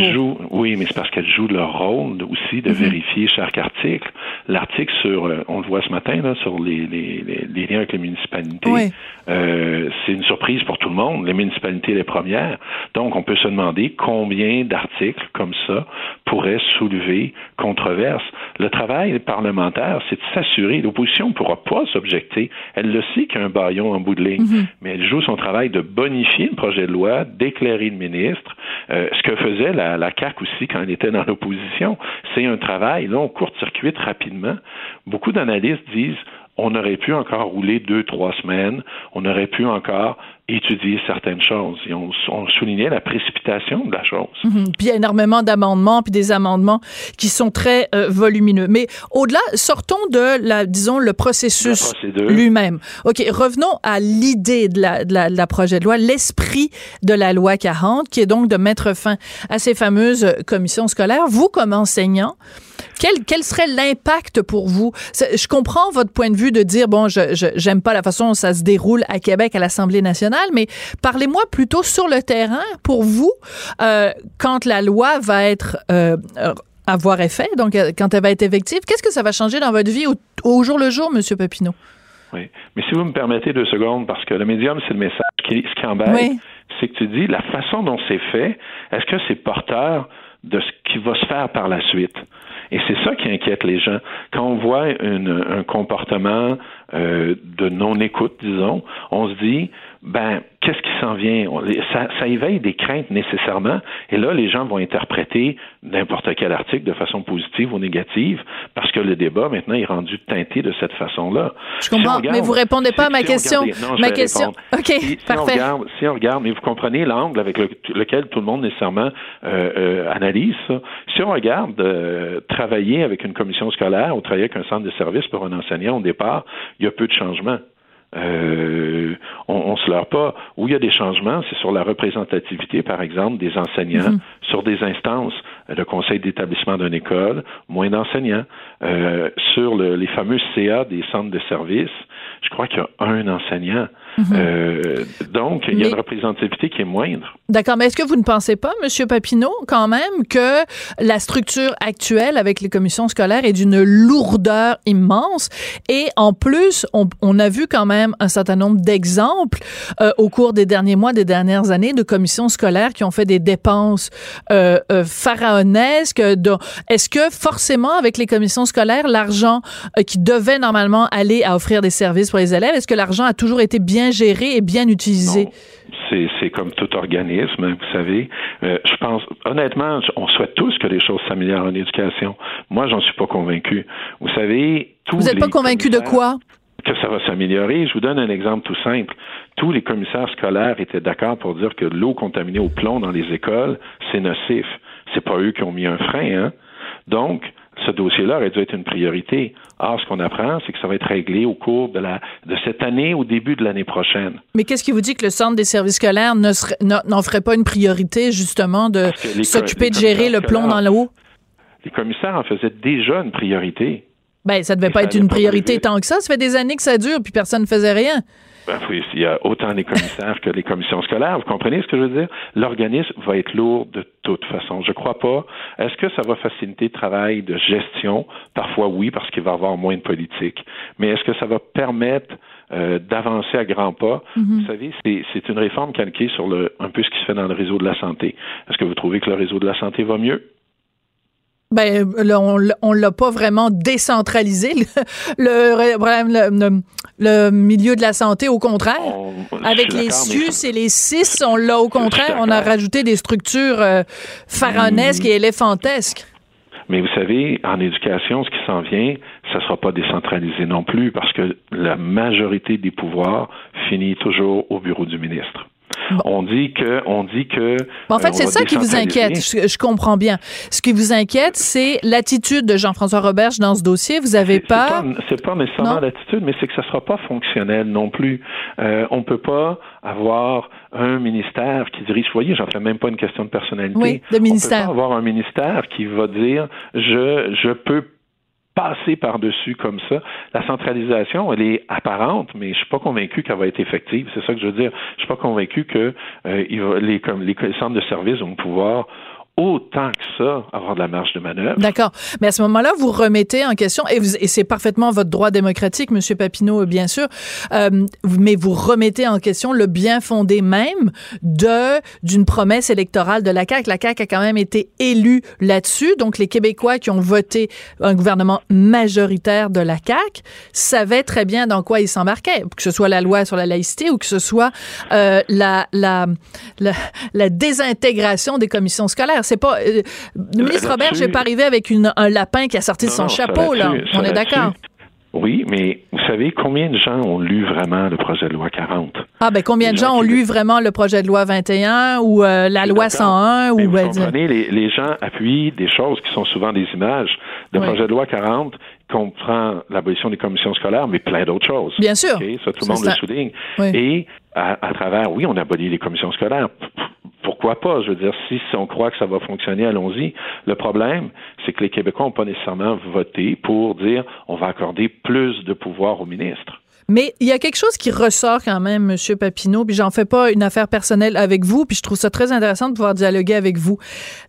oui, mais c'est parce qu'elles jouent leur rôle aussi de mhm. vérifier chaque article. L'article sur, on le voit ce matin, sur les, liens avec les municipalités. Euh, c'est une surprise pour tout le monde. Les municipalités les premières. Donc, on peut se demander combien d'articles comme ça pourraient soulever controverse. Le travail parlementaire, c'est de s'assurer. L'opposition ne pourra pas s'objecter. Elle le sait qu'il y a un baillon en bout de ligne, mm-hmm. mais elle joue son travail de bonifier le projet de loi, d'éclairer le ministre. Euh, ce que faisait la, la CAQ aussi quand elle était dans l'opposition, c'est un travail, là, on court-circuite rapidement. Beaucoup d'analystes disent on aurait pu encore rouler deux, trois semaines, on aurait pu encore étudier certaines choses. Et on, soulignait la précipitation de la chose. Mhm. Puis il y a énormément d'amendements, puis des amendements qui sont très euh, volumineux. Mais au-delà, sortons de, la, disons, le processus lui-même. OK, revenons à l'idée de la, de, la, de la projet de loi, l'esprit de la loi 40, qui est donc de mettre fin à ces fameuses commissions scolaires. Vous, comme enseignant, quel, quel serait l'impact pour vous? Je comprends votre point de vue de dire, bon, je j'aime pas la façon dont ça se déroule à Québec, à l'Assemblée nationale, mais parlez-moi plutôt sur le terrain, pour vous, euh, quand la loi va être... Euh, avoir effet, donc euh, quand elle va être effective, qu'est-ce que ça va changer dans votre vie au, jour le jour, Monsieur Papineau? Oui. Mais si vous me permettez deux secondes, parce que le médium, c'est le message. Qui, ce qui embête, c'est que tu dis la façon dont c'est fait, est-ce que c'est porteur de ce qui va se faire par la suite? Et c'est ça qui inquiète les gens. Quand on voit un comportement euh, de non-écoute, disons, on se dit, ben, qu'est-ce qui s'en vient? Ça, ça, éveille des craintes nécessairement, et là, les gens vont interpréter n'importe quel article de façon positive ou négative, parce que le débat, maintenant, est rendu teinté de cette façon-là. Je comprends, mais vous répondez pas à ma question. ma question. OK, parfait. Si on, regarde, si on regarde, mais vous comprenez l'angle avec lequel tout le monde nécessairement euh, euh, analyse ça. Si on regarde euh, travailler avec une commission scolaire ou travailler avec un centre de service pour un enseignant au départ, il y a peu de changements. Euh, on, on se leurre pas. Où il y a des changements, c'est sur la représentativité, par exemple, des enseignants, Mhm. sur des instances, euh, le conseil d'établissement d'une école, moins d'enseignants, euh, sur le- les fameux CA des centres de services. Je crois qu'il y a un enseignant. Euh, donc, il y a Mhm. Mais- une représentativité qui est moindre. D'accord, mais est-ce que vous ne pensez pas, Monsieur Papineau, quand même, que la structure actuelle avec les commissions scolaires est d'une lourdeur immense? Et en plus, on, on a vu quand même un certain nombre d'exemples euh, au cours des derniers mois, des dernières années, de commissions scolaires qui ont fait des dépenses euh, euh, pharaonesques. Est-ce que forcément, avec les commissions scolaires, l'argent qui devait normalement aller à offrir des services pour les élèves, est-ce que l'argent a toujours été bien géré et bien utilisé? C'est, comme tout organisme, hein, vous savez. Euh, je pense, honnêtement, on souhaite tous que les choses s'améliorent en éducation. Moi, j'en suis pas convaincu. Vous savez, tous Vous n'êtes pas convaincu de quoi? que ça va s'améliorer. Je vous donne un exemple tout simple. Tous les commissaires scolaires étaient d'accord pour dire que l'eau contaminée au plomb dans les écoles, c'est nocif. C'est pas eux qui ont mis un frein, hein. Donc, ce dossier-là aurait dû être une priorité. Or, ce qu'on apprend, c'est que ça va être réglé au cours de la de cette année, au début de l'année prochaine. Mais qu'est-ce qui vous dit que le centre des services scolaires n'en ferait pas une priorité, justement, de s'occuper de gérer le plomb dans l'eau? Les commissaires en faisaient déjà une priorité. Ben, ça devait Et pas ça être une priorité tant que ça. Ça fait des années que ça dure, puis personne ne faisait rien. Ben oui, il y a autant les commissaires que les commissions scolaires. Vous comprenez ce que je veux dire? L'organisme va être lourd de toute façon. Je crois pas. Est-ce que ça va faciliter le travail de gestion? Parfois oui, parce qu'il va y avoir moins de politique. Mais est-ce que ça va permettre euh, d'avancer à grands pas? Vous savez, c'est, c'est une réforme calquée sur le, un peu ce qui se fait dans le réseau de la santé. Est-ce que vous trouvez que le réseau de la santé va mieux? Ben, là, on, l'a- on l'a pas vraiment décentralisé, le, le, le- le milieu de la santé, au contraire. On- Avec les SUS et les CIS, on l'a au contraire, on a rajouté des structures euh, pharaonesques et éléphantesques. Mais vous savez, en éducation, ce qui s'en vient, ça ne sera pas décentralisé non plus parce que la majorité des pouvoirs finit toujours au bureau du ministre. On dit que, on dit que. En euh, fait, on c'est ça qui vous inquiète. Je, je comprends bien. Ce qui vous inquiète, c'est l'attitude de Jean-François Roberge dans ce dossier. Vous avez C'est- c'est peur? pas- C'est pas nécessairement l'attitude, mais c'est que ça sera pas fonctionnel non plus. Euh, on peut pas avoir un ministère qui dirige. Vous voyez, j'en fais même pas une question de personnalité. Oui, de ministère. On peut pas avoir un ministère qui va dire je je peux passer par-dessus comme ça. La centralisation, elle est apparente, mais je suis pas convaincu qu'elle va être effective. C'est ça que je veux dire. Je suis pas convaincu que euh, les, comme, les centres de services vont pouvoir autant que ça avoir de la marge de manœuvre. D'accord. Mais à ce moment-là, vous remettez en question, et, c'est parfaitement votre droit démocratique, Monsieur Papineau, bien sûr, euh, mais vous remettez en question le bien fondé même d'une promesse électorale de la CAQ. La CAQ a quand même été élue là-dessus. Donc, les Québécois qui ont voté un gouvernement majoritaire de la CAQ savaient très bien dans quoi ils s'embarquaient, que ce soit la loi sur la laïcité ou que ce soit euh, la, la, la désintégration des commissions scolaires. C'est pas... euh, le ministre là-dessus- Robert, n'est pas arrivé avec une, un lapin qui a sorti de son non, chapeau, là. On est d'accord. Oui, mais vous savez combien de gens ont lu vraiment le projet de loi 40? Ah, ben combien de gens gens ont lu vraiment le projet de loi 21 ou euh, la Je loi d'accord. 101 Mais ou... vous ben, comprenez, les, les gens appuient des choses qui sont souvent des images. Le Oui. projet de loi 40 comprend l'abolition des commissions scolaires, mais plein d'autres choses. Bien sûr. Ça, tout le monde le souligne. Oui. Et à, à travers, oui, on abolit les commissions scolaires. Pourquoi pas? Je veux dire, si, si on croit que ça va fonctionner, allons-y. Le problème, c'est que les Québécois n'ont pas nécessairement voté pour dire on va accorder plus de pouvoir au ministre. Mais il y a quelque chose qui ressort quand même, Monsieur Papineau, puis j'en fais pas une affaire personnelle avec vous, puis je trouve ça très intéressant de pouvoir dialoguer avec vous.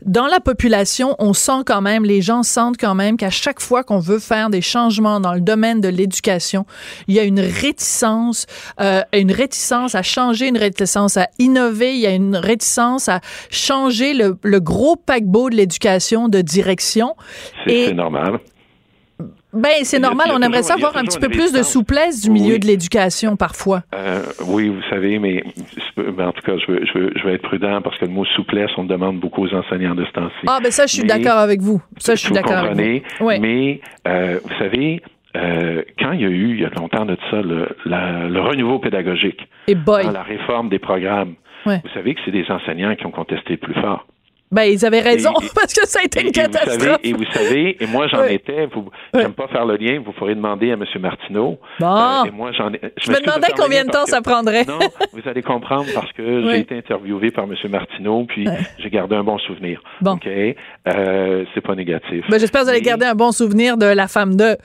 Dans la population, on sent quand même, les gens sentent quand même qu'à chaque fois qu'on veut faire des changements dans le domaine de l'éducation, il y a une réticence, euh, une réticence à changer, une réticence à innover, il y a une réticence à changer le, le gros paquebot de l'éducation de direction. C'est Et- c'est normal. Ben, c'est normal. On aimerait toujours- il y a savoir un petit peu plus de souplesse du milieu Oui. de l'éducation parfois. Euh, oui, vous savez, mais ben, en tout cas, je veux, je, veux, je veux être prudent parce que le mot souplesse, on le demande beaucoup aux enseignants de ce temps-ci. Ah, ben ça, je suis d'accord avec vous. Ça, je suis d'accord avec vous. Oui. mais euh, vous savez, euh, quand il y a eu, il y a longtemps de ça, le, la- le renouveau pédagogique, Et boy. dans la réforme des programmes, Ouais. vous savez que c'est des enseignants qui ont contesté plus fort. Ben, ils avaient raison, Et- parce que ça a été une et vous catastrophe. savez, et vous savez, et moi j'en étais, vous, Ouais. j'aime pas faire le lien, vous pourrez demander à M. Martineau. Bon. Euh, et moi j'en ai. je me demandais combien de temps ça prendrait. Non, vous allez comprendre parce que Oui. j'ai été interviewé par M. Martineau, puis j'ai gardé un bon souvenir. Bon. OK? Euh, c'est pas négatif. Ben, J'espère que vous allez garder un bon souvenir de la femme de.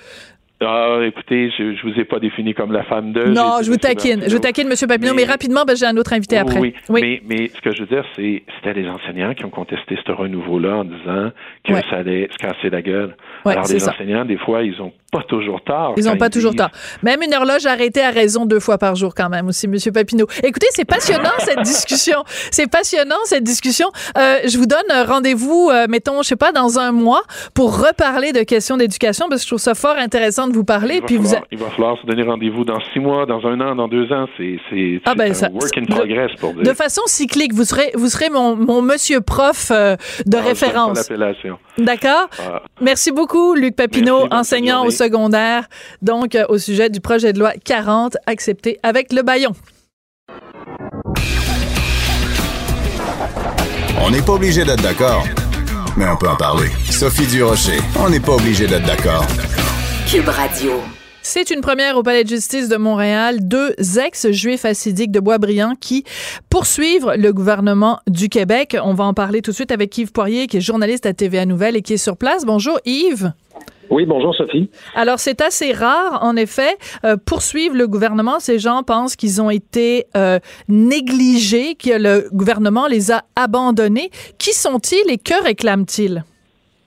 Ah, écoutez, je, je vous ai pas défini comme la femme de. Non, je vous taquine. Je vous taquine, M. Papineau, mais, Mais- rapidement, ben, j'ai un autre invité après. Oui, Mais, mais ce que je veux dire, c'est c'était les enseignants qui ont contesté ce renouveau-là en disant que Ouais. ça allait se casser la gueule. Ouais, Alors, les ça. enseignants, des fois, ils ont pas toujours tort. Ils n'ont pas toujours disent- tort. Même une horloge arrêtée à raison deux fois par jour quand même aussi, Monsieur Papineau. Écoutez, c'est passionnant cette discussion. C'est passionnant cette discussion. Euh, je vous donne rendez-vous, euh, mettons, je sais pas, dans un mois pour reparler de questions d'éducation parce que je trouve ça fort intéressant de vous parler. Il va, Puis vous, falloir, il va falloir se donner rendez-vous dans six mois, dans un an, dans deux ans. C'est c'est- Ah, ben, un ça- work in de- progress pour dire. de façon cyclique, vous serez, vous serez mon, mon Monsieur prof euh, de Ah, référence. D'accord. Ah. Merci beaucoup, Luc Papineau, Merci, enseignant au secondaire, donc euh, au sujet du projet de loi 40 accepté avec le baillon. On n'est pas obligé d'être d'accord, mais on peut en parler. Sophie Durocher, on n'est pas obligé d'être d'accord. Cube Radio. C'est une première au Palais de justice de Montréal. Deux ex-juifs assidiques de Boisbriand qui poursuivent le gouvernement du Québec. On va en parler tout de suite avec Yves Poirier, qui est journaliste à TVA Nouvelle et qui est sur place. Bonjour Yves. Oui, bonjour Sophie. Alors, c'est assez rare, en effet, euh, poursuivre le gouvernement. Ces gens pensent qu'ils ont été euh, négligés, que le gouvernement les a abandonnés. Qui sont-ils et que réclament-ils?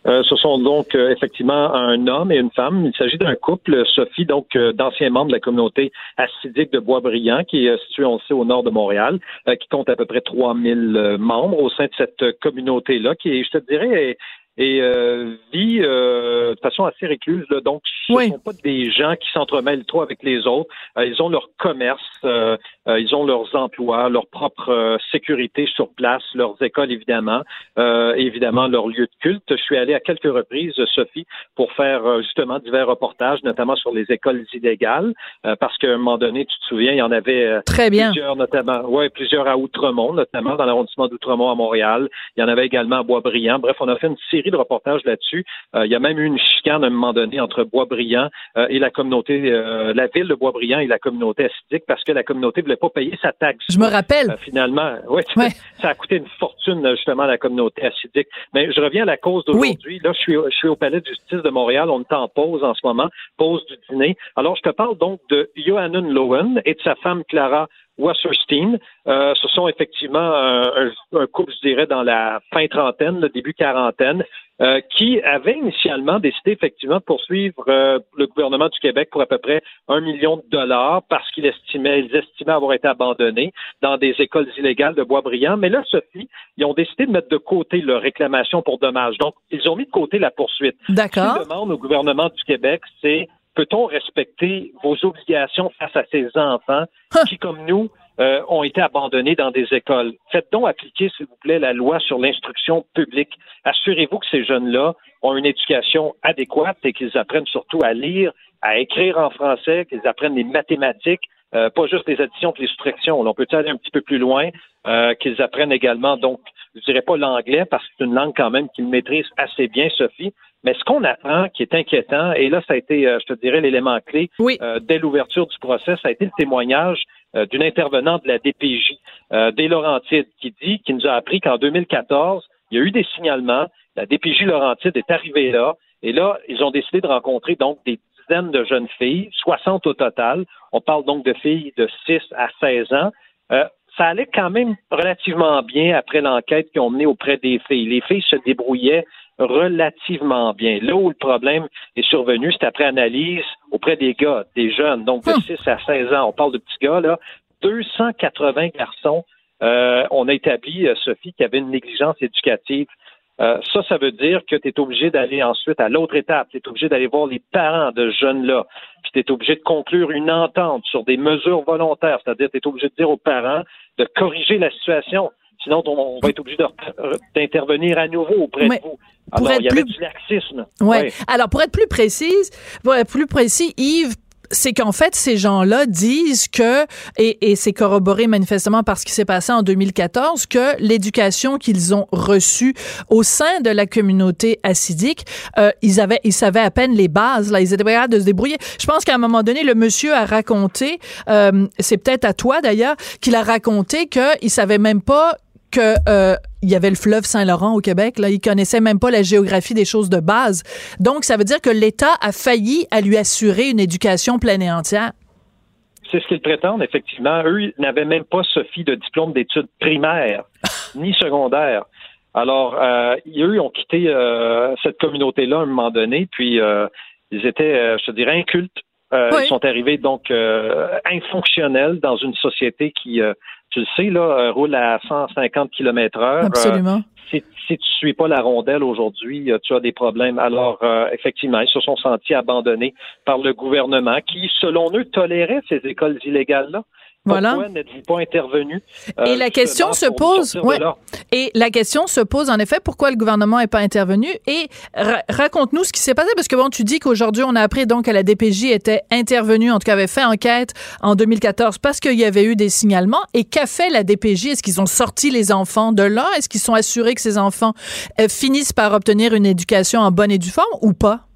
Euh, ce sont donc euh, effectivement un homme et une femme. Il s'agit d'un couple, Sophie, donc euh, d'anciens membres de la communauté assidique de Boisbriand, qui est euh, située, on le sait, au nord de Montréal, euh, qui compte à peu près 3000 euh, membres au sein de cette communauté-là, qui, est, je te dirais, est, et euh, vit euh, de façon assez récluse. Là. Donc, ce ne Oui. sont pas des gens qui s'entremêlent trop avec les autres. Euh, ils ont leur commerce, euh, euh, ils ont leurs emplois, leur propre sécurité sur place, leurs écoles évidemment, euh, et évidemment leur lieu de culte. Je suis allé à quelques reprises, Sophie, pour faire justement divers reportages, notamment sur les écoles illégales, euh, parce qu'à un moment donné, tu te souviens, il y en avait Très bien. plusieurs, notamment, ouais, plusieurs à Outremont, notamment dans l'arrondissement d'Outremont à Montréal. Il y en avait également à Boisbriand. Bref, on a fait une série de reportages là-dessus. Euh, il y a même eu une chicane à un moment donné entre Boisbriand euh, et la communauté, euh, la ville de Boisbriand et la communauté acidique parce que la communauté voulait pas payer sa taxe. Je me rappelle. Euh, finalement, ouais, Ouais. ça a coûté une fortune euh, justement à la communauté acidique. Mais je reviens à la cause d'aujourd'hui. Là, je suis, je suis au palais de justice de Montréal. On est en pause en ce moment, pause du dîner. Alors, je te parle donc de Johannen Lowen et de sa femme Clara Wasserstein. Euh, ce sont effectivement un, un couple, je dirais, dans la fin trentaine, le début quarantaine, euh, qui avait initialement décidé effectivement de poursuivre euh, le gouvernement du Québec pour à peu près un million de dollars parce qu'ils estimaient, ils estimaient avoir été abandonnés dans des écoles illégales de Boisbriand. Mais là, Sophie, ils ont décidé de mettre de côté leur réclamation pour dommages. Donc, ils ont mis de côté la poursuite. Ce D'accord. qu'ils demandent au gouvernement du Québec, c'est peut-on respecter vos obligations face à ces enfants qui, comme nous, euh, ont été abandonnés dans des écoles? Faites donc appliquer, s'il vous plaît, la loi sur l'instruction publique. Assurez-vous que ces jeunes-là ont une éducation adéquate et qu'ils apprennent surtout à lire, à écrire en français, qu'ils apprennent les mathématiques, euh, pas juste les additions et les soustractions. Là, on peut aller un petit peu plus loin, euh, qu'ils apprennent également, donc, je dirais pas l'anglais, parce que c'est une langue quand même qu'ils maîtrisent assez bien, Sophie. Mais ce qu'on apprend qui est inquiétant, et là, ça a été, euh, je te dirais, l'élément clé Oui. euh, dès l'ouverture du procès, ça a été le témoignage euh, d'une intervenante de la DPJ, euh, des Laurentides, qui dit, qui nous a appris qu'en 2014, il y a eu des signalements, la DPJ Laurentide est arrivée là, et là, ils ont décidé de rencontrer donc des de jeunes filles, 60 au total. On parle donc de filles de 6 à 16 ans. Euh, ça allait quand même relativement bien après l'enquête qu'ils ont menée auprès des filles. Les filles se débrouillaient relativement bien. Là où le problème est survenu, c'est après analyse auprès des gars, des jeunes, donc de Hum. 6 à 16 ans. On parle de petits gars, là. 280 garçons. Euh, on a établi, euh, Sophie, qu'il y avait une négligence éducative. Euh, ça, ça veut dire que tu es obligé d'aller ensuite à l'autre étape. Tu es obligé d'aller voir les parents de ce jeunes-là. Puis tu es obligé de conclure une entente sur des mesures volontaires. C'est-à-dire tu es obligé de dire aux parents de corriger la situation. Sinon, on, va être obligé d'intervenir à nouveau auprès Mais de vous. pour Alors, être il y avait plus- du laxisme. Ouais. Ouais. Alors, pour être plus précise, pour être plus précis, Yves, c'est qu'en fait, ces gens-là disent que, et, et c'est corroboré manifestement par ce qui s'est passé en 2014, que l'éducation qu'ils ont reçue au sein de la communauté assidique, euh, ils avaient, ils savaient à peine les bases. Là, ils étaient capables de se débrouiller. Je pense qu'à un moment donné, le monsieur a raconté, euh, c'est peut-être à toi d'ailleurs, qu'il a raconté qu'il savait même pas que euh, il y avait le fleuve Saint-Laurent au Québec. Là, il connaissait même pas la géographie des choses de base. Donc, ça veut dire que l'État a failli à lui assurer une éducation pleine et entière. C'est ce qu'ils prétendent, effectivement. Eux n'avaient même pas, Sophie, de diplôme d'études primaires ni secondaires. Alors, euh, eux ont quitté euh, cette communauté-là à un moment donné, puis euh, ils étaient, euh, je dirais, incultes. Ils sont arrivés donc infonctionnels dans une société qui tu le sais, là, euh, roule à 150 km heure. Absolument. si, si tu suis pas la rondelle aujourd'hui, euh, tu as des problèmes. Alors, euh, effectivement, ils se sont sentis abandonnés par le gouvernement qui, selon eux, tolérait ces écoles illégales-là. Pourquoi n'êtes-vous pas intervenu? Euh, et la question se pose. Ouais. Et la question se pose en effet pourquoi le gouvernement n'est pas intervenu? Et raconte-nous ce qui s'est passé parce que bon, tu dis qu'aujourd'hui on a appris donc que la DPJ était intervenue, en tout cas avait fait enquête en 2014 parce qu'il y avait eu des signalements. Et qu'a fait la DPJ Est-ce qu'ils ont sorti les enfants de là? Est-ce qu'ils sont assurés que ces enfants euh, finissent par obtenir une éducation en bonne et due forme ou pas?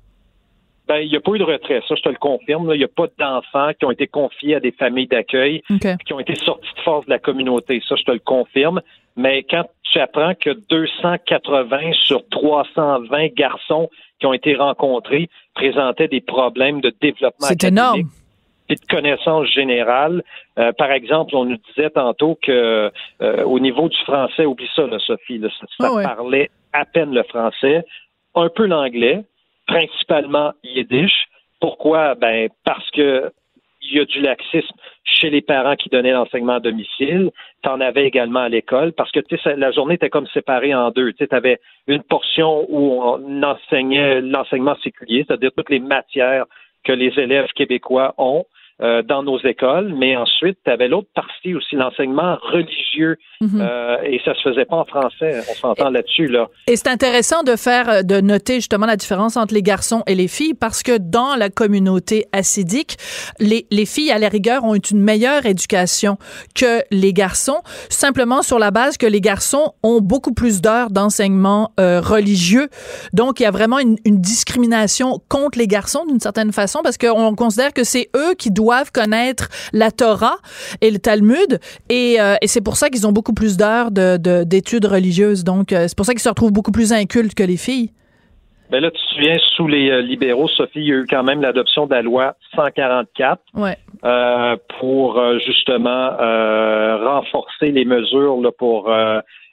Ben, il n'y a pas eu de retrait, ça je te le confirme. Il n'y a pas d'enfants qui ont été confiés à des familles d'accueil, qui ont été sortis de force de la communauté, ça je te le confirme. Mais quand tu apprends que 280 sur 320 garçons qui ont été rencontrés présentaient des problèmes de développement C'est énorme et de connaissances générales. Euh, par exemple, on nous disait tantôt que euh, au niveau du français, oublie ça, là, Sophie, ça, ah parlait à peine le français, un peu l'anglais, principalement yiddish. Pourquoi? Ben, parce que il y a du laxisme chez les parents qui donnaient l'enseignement à domicile. Tu en avais également à l'école parce que la journée était comme séparée en deux. Tu avais une portion où on enseignait l'enseignement séculier, c'est-à-dire toutes les matières que les élèves québécois ont. Euh, dans nos écoles, mais ensuite, tu avais l'autre partie aussi, l'enseignement religieux, mhm. euh, et ça se faisait pas en français. On s'entend là-dessus, là. Et c'est intéressant de faire, euh, de noter justement la différence entre les garçons et les filles, parce que dans la communauté assidique, les, les filles, à la rigueur, ont une meilleure éducation que les garçons, simplement sur la base que les garçons ont beaucoup plus d'heures d'enseignement religieux. Donc, il y a vraiment une, une discrimination contre les garçons d'une certaine façon, parce qu'on considère que c'est eux qui doivent doivent connaître la Torah et le Talmud. Et, euh, et c'est pour ça qu'ils ont beaucoup plus d'heures d'études de, religieuses. Donc, euh, c'est pour ça qu'ils se retrouvent beaucoup plus incultes que les filles. Ben là, tu te souviens, sous les euh, libéraux, Sophie, il y a eu quand même l'adoption de la loi 144 ouais. pour justement renforcer les mesures là, pour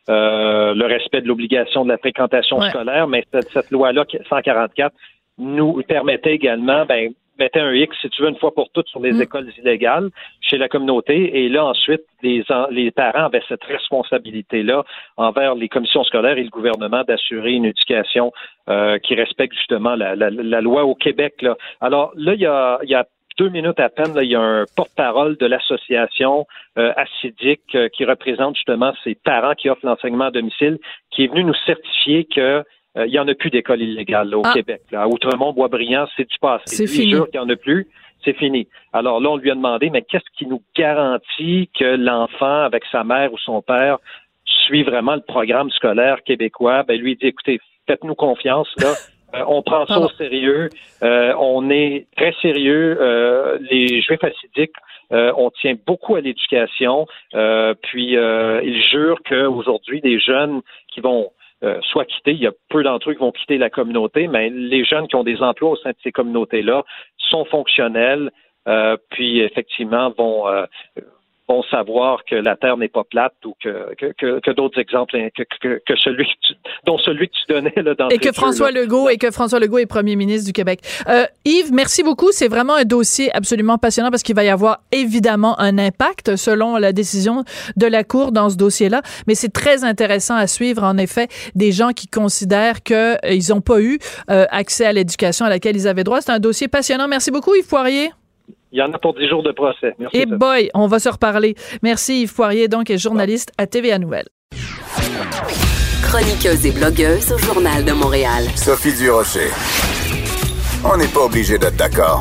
le respect de l'obligation de la fréquentation scolaire. Mais cette, cette loi-là, 144, nous permettait également, ben, mettait un X, si tu veux, une fois pour toutes sur les mm. écoles illégales chez la communauté. Et là, ensuite, les, les parents avaient cette responsabilité-là envers les commissions scolaires et le gouvernement d'assurer une éducation euh, qui respecte justement la, la, la, loi au Québec. Là. Alors là, il y a, il y a deux minutes à peine, là, il y a un porte-parole de l'association euh, acidique euh, qui représente justement ces parents qui offrent l'enseignement à domicile, qui est venu nous certifier que euh, il n'y en a plus d'école illégale au ah. Québec. Là. À Outremont, Boisbriand, c'est du passé? C'est fini. qu'il n'y en a plus. C'est fini. Alors là, on lui a demandé, mais qu'est-ce qui nous garantit que l'enfant, avec sa mère ou son père, suit vraiment le programme scolaire québécois? Ben, lui, il dit, écoutez, faites-nous confiance, là. Euh, on prend ça au sérieux. Euh, on est très sérieux. les Juifs acidiques, on tient beaucoup à l'éducation. puis, ils jurent qu'aujourd'hui, des jeunes qui vont euh, soit quittés. Il y a peu d'entre eux qui vont quitter la communauté, mais les jeunes qui ont des emplois au sein de ces communautés-là sont fonctionnels, euh, puis effectivement vont euh, vont savoir que la Terre n'est pas plate ou que, que, que, d'autres exemples hein, que, que, celui dont celui que tu donnais là, dans et que François Legault et que François Legault est premier ministre du Québec. Euh, Yves, merci beaucoup. C'est vraiment un dossier absolument passionnant parce qu'il va y avoir évidemment un impact selon la décision de la Cour dans ce dossier-là. Mais c'est très intéressant à suivre, en effet, des gens qui considèrent qu'ils euh, n'ont pas eu euh, accès à l'éducation à laquelle ils avaient droit. C'est un dossier passionnant. Merci beaucoup, Yves Poirier. Il y en a pour 10 jours de procès. Merci. Et boy, on va se reparler. Merci Yves Poirier, donc, est journaliste à TVA Nouvelle. Chroniqueuse et blogueuse au Journal de Montréal. Sophie Durocher. On n'est pas obligé d'être d'accord.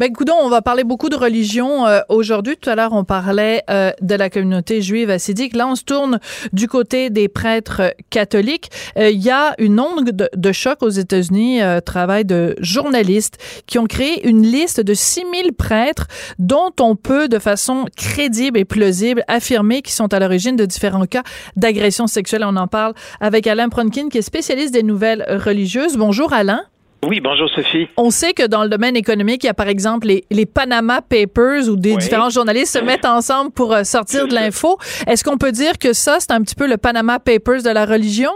Ben, Goudon, on va parler beaucoup de religion euh, aujourd'hui. Tout à l'heure, on parlait euh, de la communauté juive assidique. Là, on se tourne du côté des prêtres catholiques. Euh, il y a une onde de, choc aux États-Unis, travail de journalistes qui ont créé une liste de 6000 prêtres dont on peut, de façon crédible et plausible, affirmer qu'ils sont à l'origine de différents cas d'agression sexuelle. On en parle avec Alain Pronkin, qui est spécialiste des nouvelles religieuses. Bonjour, Alain. Oui, bonjour Sophie. On sait que dans le domaine économique, il y a par exemple les, les Panama Papers où des différents journalistes se mettent ensemble pour euh, sortir de l'info. Est-ce qu'on peut dire que ça, c'est un petit peu le Panama Papers de la religion?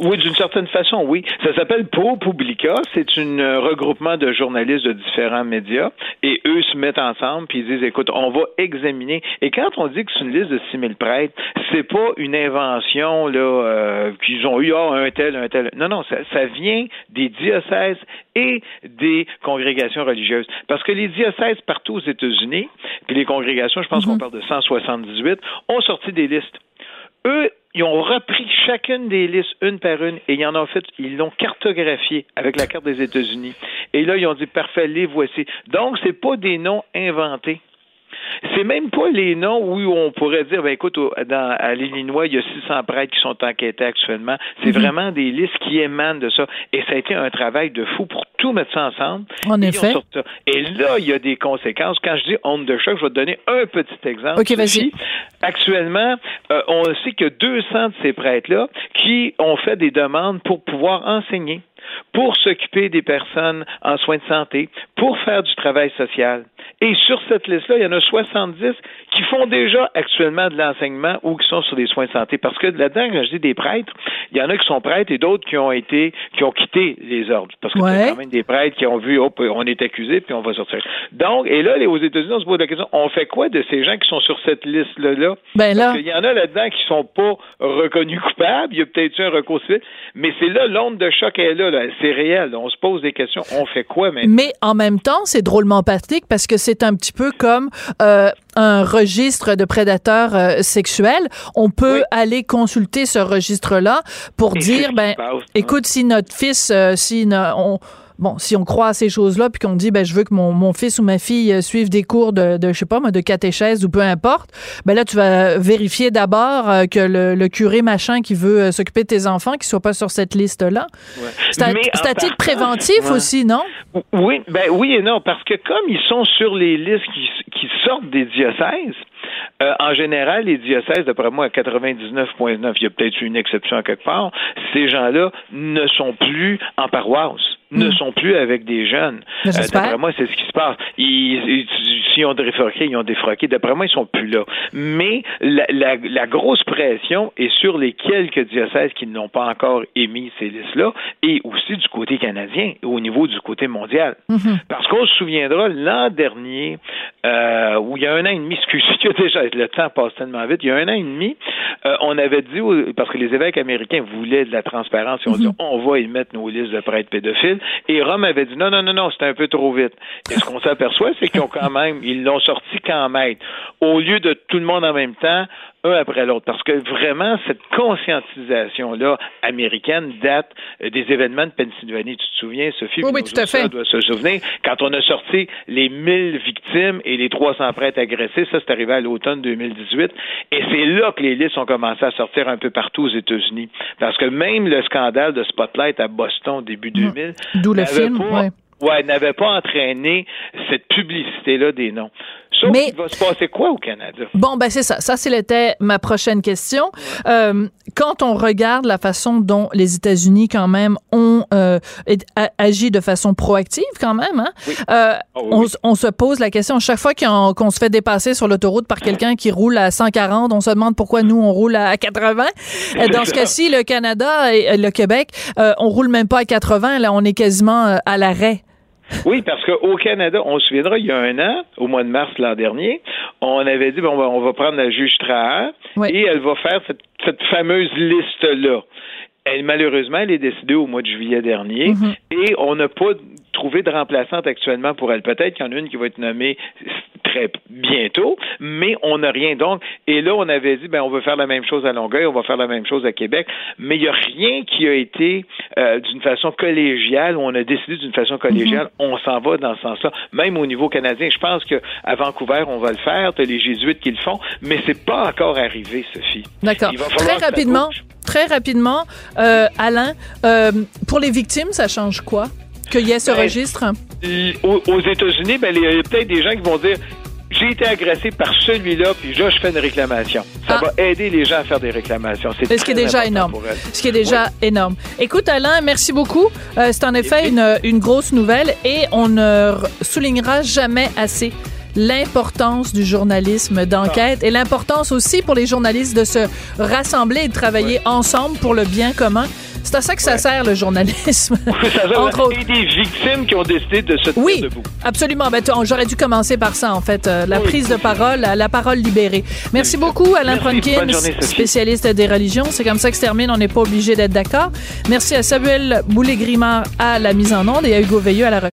Oui, d'une certaine façon, oui. Ça s'appelle Pro Publica. C'est un euh, regroupement de journalistes de différents médias et eux se mettent ensemble puis ils disent, écoute, on va examiner. Et quand on dit que c'est une liste de 6000 prêtres, c'est pas une invention là euh, qu'ils ont eu, ah, un tel, un tel. Non, non, ça, ça vient des diocèses et des congrégations religieuses. Parce que les diocèses partout aux États-Unis, puis les congrégations, je pense qu'on mhm. parle de 178, ont sorti des listes. Eux, ils ont repris chacune des listes une par une et ils en ont fait, ils l'ont cartographié avec la carte des États-Unis. Et là, ils ont dit parfait, les voici. Donc, c'est pas des noms inventés. C'est même pas les noms où on pourrait dire, ben écoute, dans, à l'Illinois, il y a 600 prêtres qui sont enquêtés actuellement. C'est mhm. vraiment des listes qui émanent de ça. Et ça a été un travail de fou pour tout mettre ça ensemble. En effet. Et là, il y a des conséquences. Quand je dis onde de choc, je vais te donner un petit exemple. OK, vas-y. Actuellement, euh, on sait que 200 de ces prêtres-là qui ont fait des demandes pour pouvoir enseigner pour s'occuper des personnes en soins de santé, pour faire du travail social. Et sur cette liste-là, il y en a 70 qui font déjà actuellement de l'enseignement ou qui sont sur des soins de santé. Parce que là-dedans, quand je dis des prêtres, il y en a qui sont prêtres et d'autres qui ont été, qui ont quitté les ordres. Parce que c'est quand même des prêtres qui ont vu, hop, on est accusé, puis on va sortir. Donc, et là, aux États-Unis, on se pose la question, on fait quoi de ces gens qui sont sur cette liste-là? Ben là. Parce qu'il y en a là-dedans qui sont pas reconnus coupables, il y a peut-être eu un recours civil, mais c'est là, l'onde de choc est là, là. C'est réel. On se pose des questions, on fait quoi maintenant? Mais en même temps, c'est drôlement pratique parce que c'est un petit peu comme euh, un registre de prédateurs euh, sexuels. On peut aller consulter ce registre-là pour dire, ben, écoute, si notre fils, euh, si on bon, si on croit à ces choses-là, puis qu'on dit, ben, je veux que mon, mon fils ou ma fille euh, suive des cours de, de, je sais pas, moi, de catéchèse ou peu importe, ben là, tu vas vérifier d'abord euh, que le, le, curé machin qui veut euh, s'occuper de tes enfants, qui soit pas sur cette liste-là. Ouais. C'est à, titre préventif aussi, non? Oui, ben oui et non, parce que comme ils sont sur les listes qui, qui sortent des diocèses, euh, en général, les diocèses, d'après moi, à 99,9, il y a peut-être une exception à quelque part, ces gens-là ne sont plus en paroisse ne hmm. sont plus avec des jeunes. Euh, d'après moi, c'est ce qui se passe. Ils, s'ils ont défroqué, ils ont défroqué. D'après moi, ils sont plus là. Mais la, la, la, grosse pression est sur les quelques diocèses qui n'ont pas encore émis ces listes-là et aussi du côté canadien, au niveau du côté mondial. Hmm. Parce qu'on se souviendra, l'an dernier, euh, où il y a un an et demi, excusez-moi, déjà, le temps passe tellement vite, il y a un an et demi, euh, on avait dit, parce que les évêques américains voulaient de la transparence, ils ont dit, mhm. on va y mettre nos listes de prêtres pédophiles, et Rome avait dit, non, non, non, non, c'était un peu trop vite. Et ce qu'on s'aperçoit, c'est qu'ils ont quand même, ils l'ont sorti quand même. Au lieu de tout le monde en même temps, un après l'autre. Parce que vraiment, cette conscientisation-là américaine date euh, des événements de Pennsylvanie. Tu te souviens, Sophie? Oui, oui tout à fait. doit se souvenir. Quand on a sorti les 1000 victimes et les 300 prêtres agressés, ça, c'est arrivé à l'automne 2018. Et c'est là que les listes ont commencé à sortir un peu partout aux États-Unis. Parce que même le scandale de Spotlight à Boston début 2000. Mmh. D'où le film, ouais. Ouais, n'avait pas entraîné cette publicité-là des noms. Sauf Mais, il va se passer quoi au Canada? Bon, ben c'est ça. Ça, c'était ma prochaine question. Euh, quand on regarde la façon dont les États-Unis, quand même, ont euh, agi de façon proactive, quand même, hein? euh, ah on, on, se pose la question, chaque fois qu'on se fait dépasser sur l'autoroute par quelqu'un qui roule à 140, on se demande pourquoi nous, on roule à 80. Dans ce cas-ci, le Canada et le Québec, on roule même pas à 80. Là, on est quasiment à l'arrêt. Oui, parce qu'au Canada, on se souviendra, il y a un an, au mois de mars l'an dernier, on avait dit, bon, on va prendre la juge Traher et elle va faire cette, cette fameuse liste-là. Elle, malheureusement, elle est décidée au mois de juillet dernier mm-hmm. et on n'a pas trouvé de remplaçante actuellement pour elle. Peut-être qu'il y en a une qui va être nommée très bientôt, mais on n'a rien. Donc, et là, on avait dit, ben, on veut faire la même chose à Longueuil, on va faire la même chose à Québec, mais il n'y a rien qui a été euh, d'une façon collégiale, où on a décidé d'une façon collégiale, mhm. on s'en va dans ce sens-là. Même au niveau canadien, je pense qu'à Vancouver, on va le faire, tu les jésuites qui le font, mais c'est pas encore arrivé, Sophie. D'accord. Très rapidement, très rapidement, euh, Alain, euh, pour les victimes, ça change quoi? Qu'il y ait ce ben, registre? Aux, États-Unis, ben, il y a peut-être des gens qui vont dire j'ai été agressé par celui-là, puis là, je fais une réclamation. Ça ah. va aider les gens à faire des réclamations. C'est ce qui est déjà énorme. Ce qui est déjà énorme. Écoute, Alain, merci beaucoup. Euh, c'est en effet une, une grosse nouvelle et on ne soulignera jamais assez l'importance du journalisme d'enquête et l'importance aussi pour les journalistes de se rassembler et de travailler ensemble pour le bien commun. C'est à ça que ça sert le journalisme. ça Entre autres. des victimes qui ont décidé de se tenir oui, debout. Absolument. Ben, j'aurais dû commencer par ça, en fait. Euh, la prise de parole, la, parole libérée. Merci beaucoup, Alain Pronkin, spécialiste des religions. C'est comme ça que se termine. On n'est pas obligé d'être d'accord. Merci à Samuel Boulay-Grimard à la mise en onde et à Hugo Veilleux à la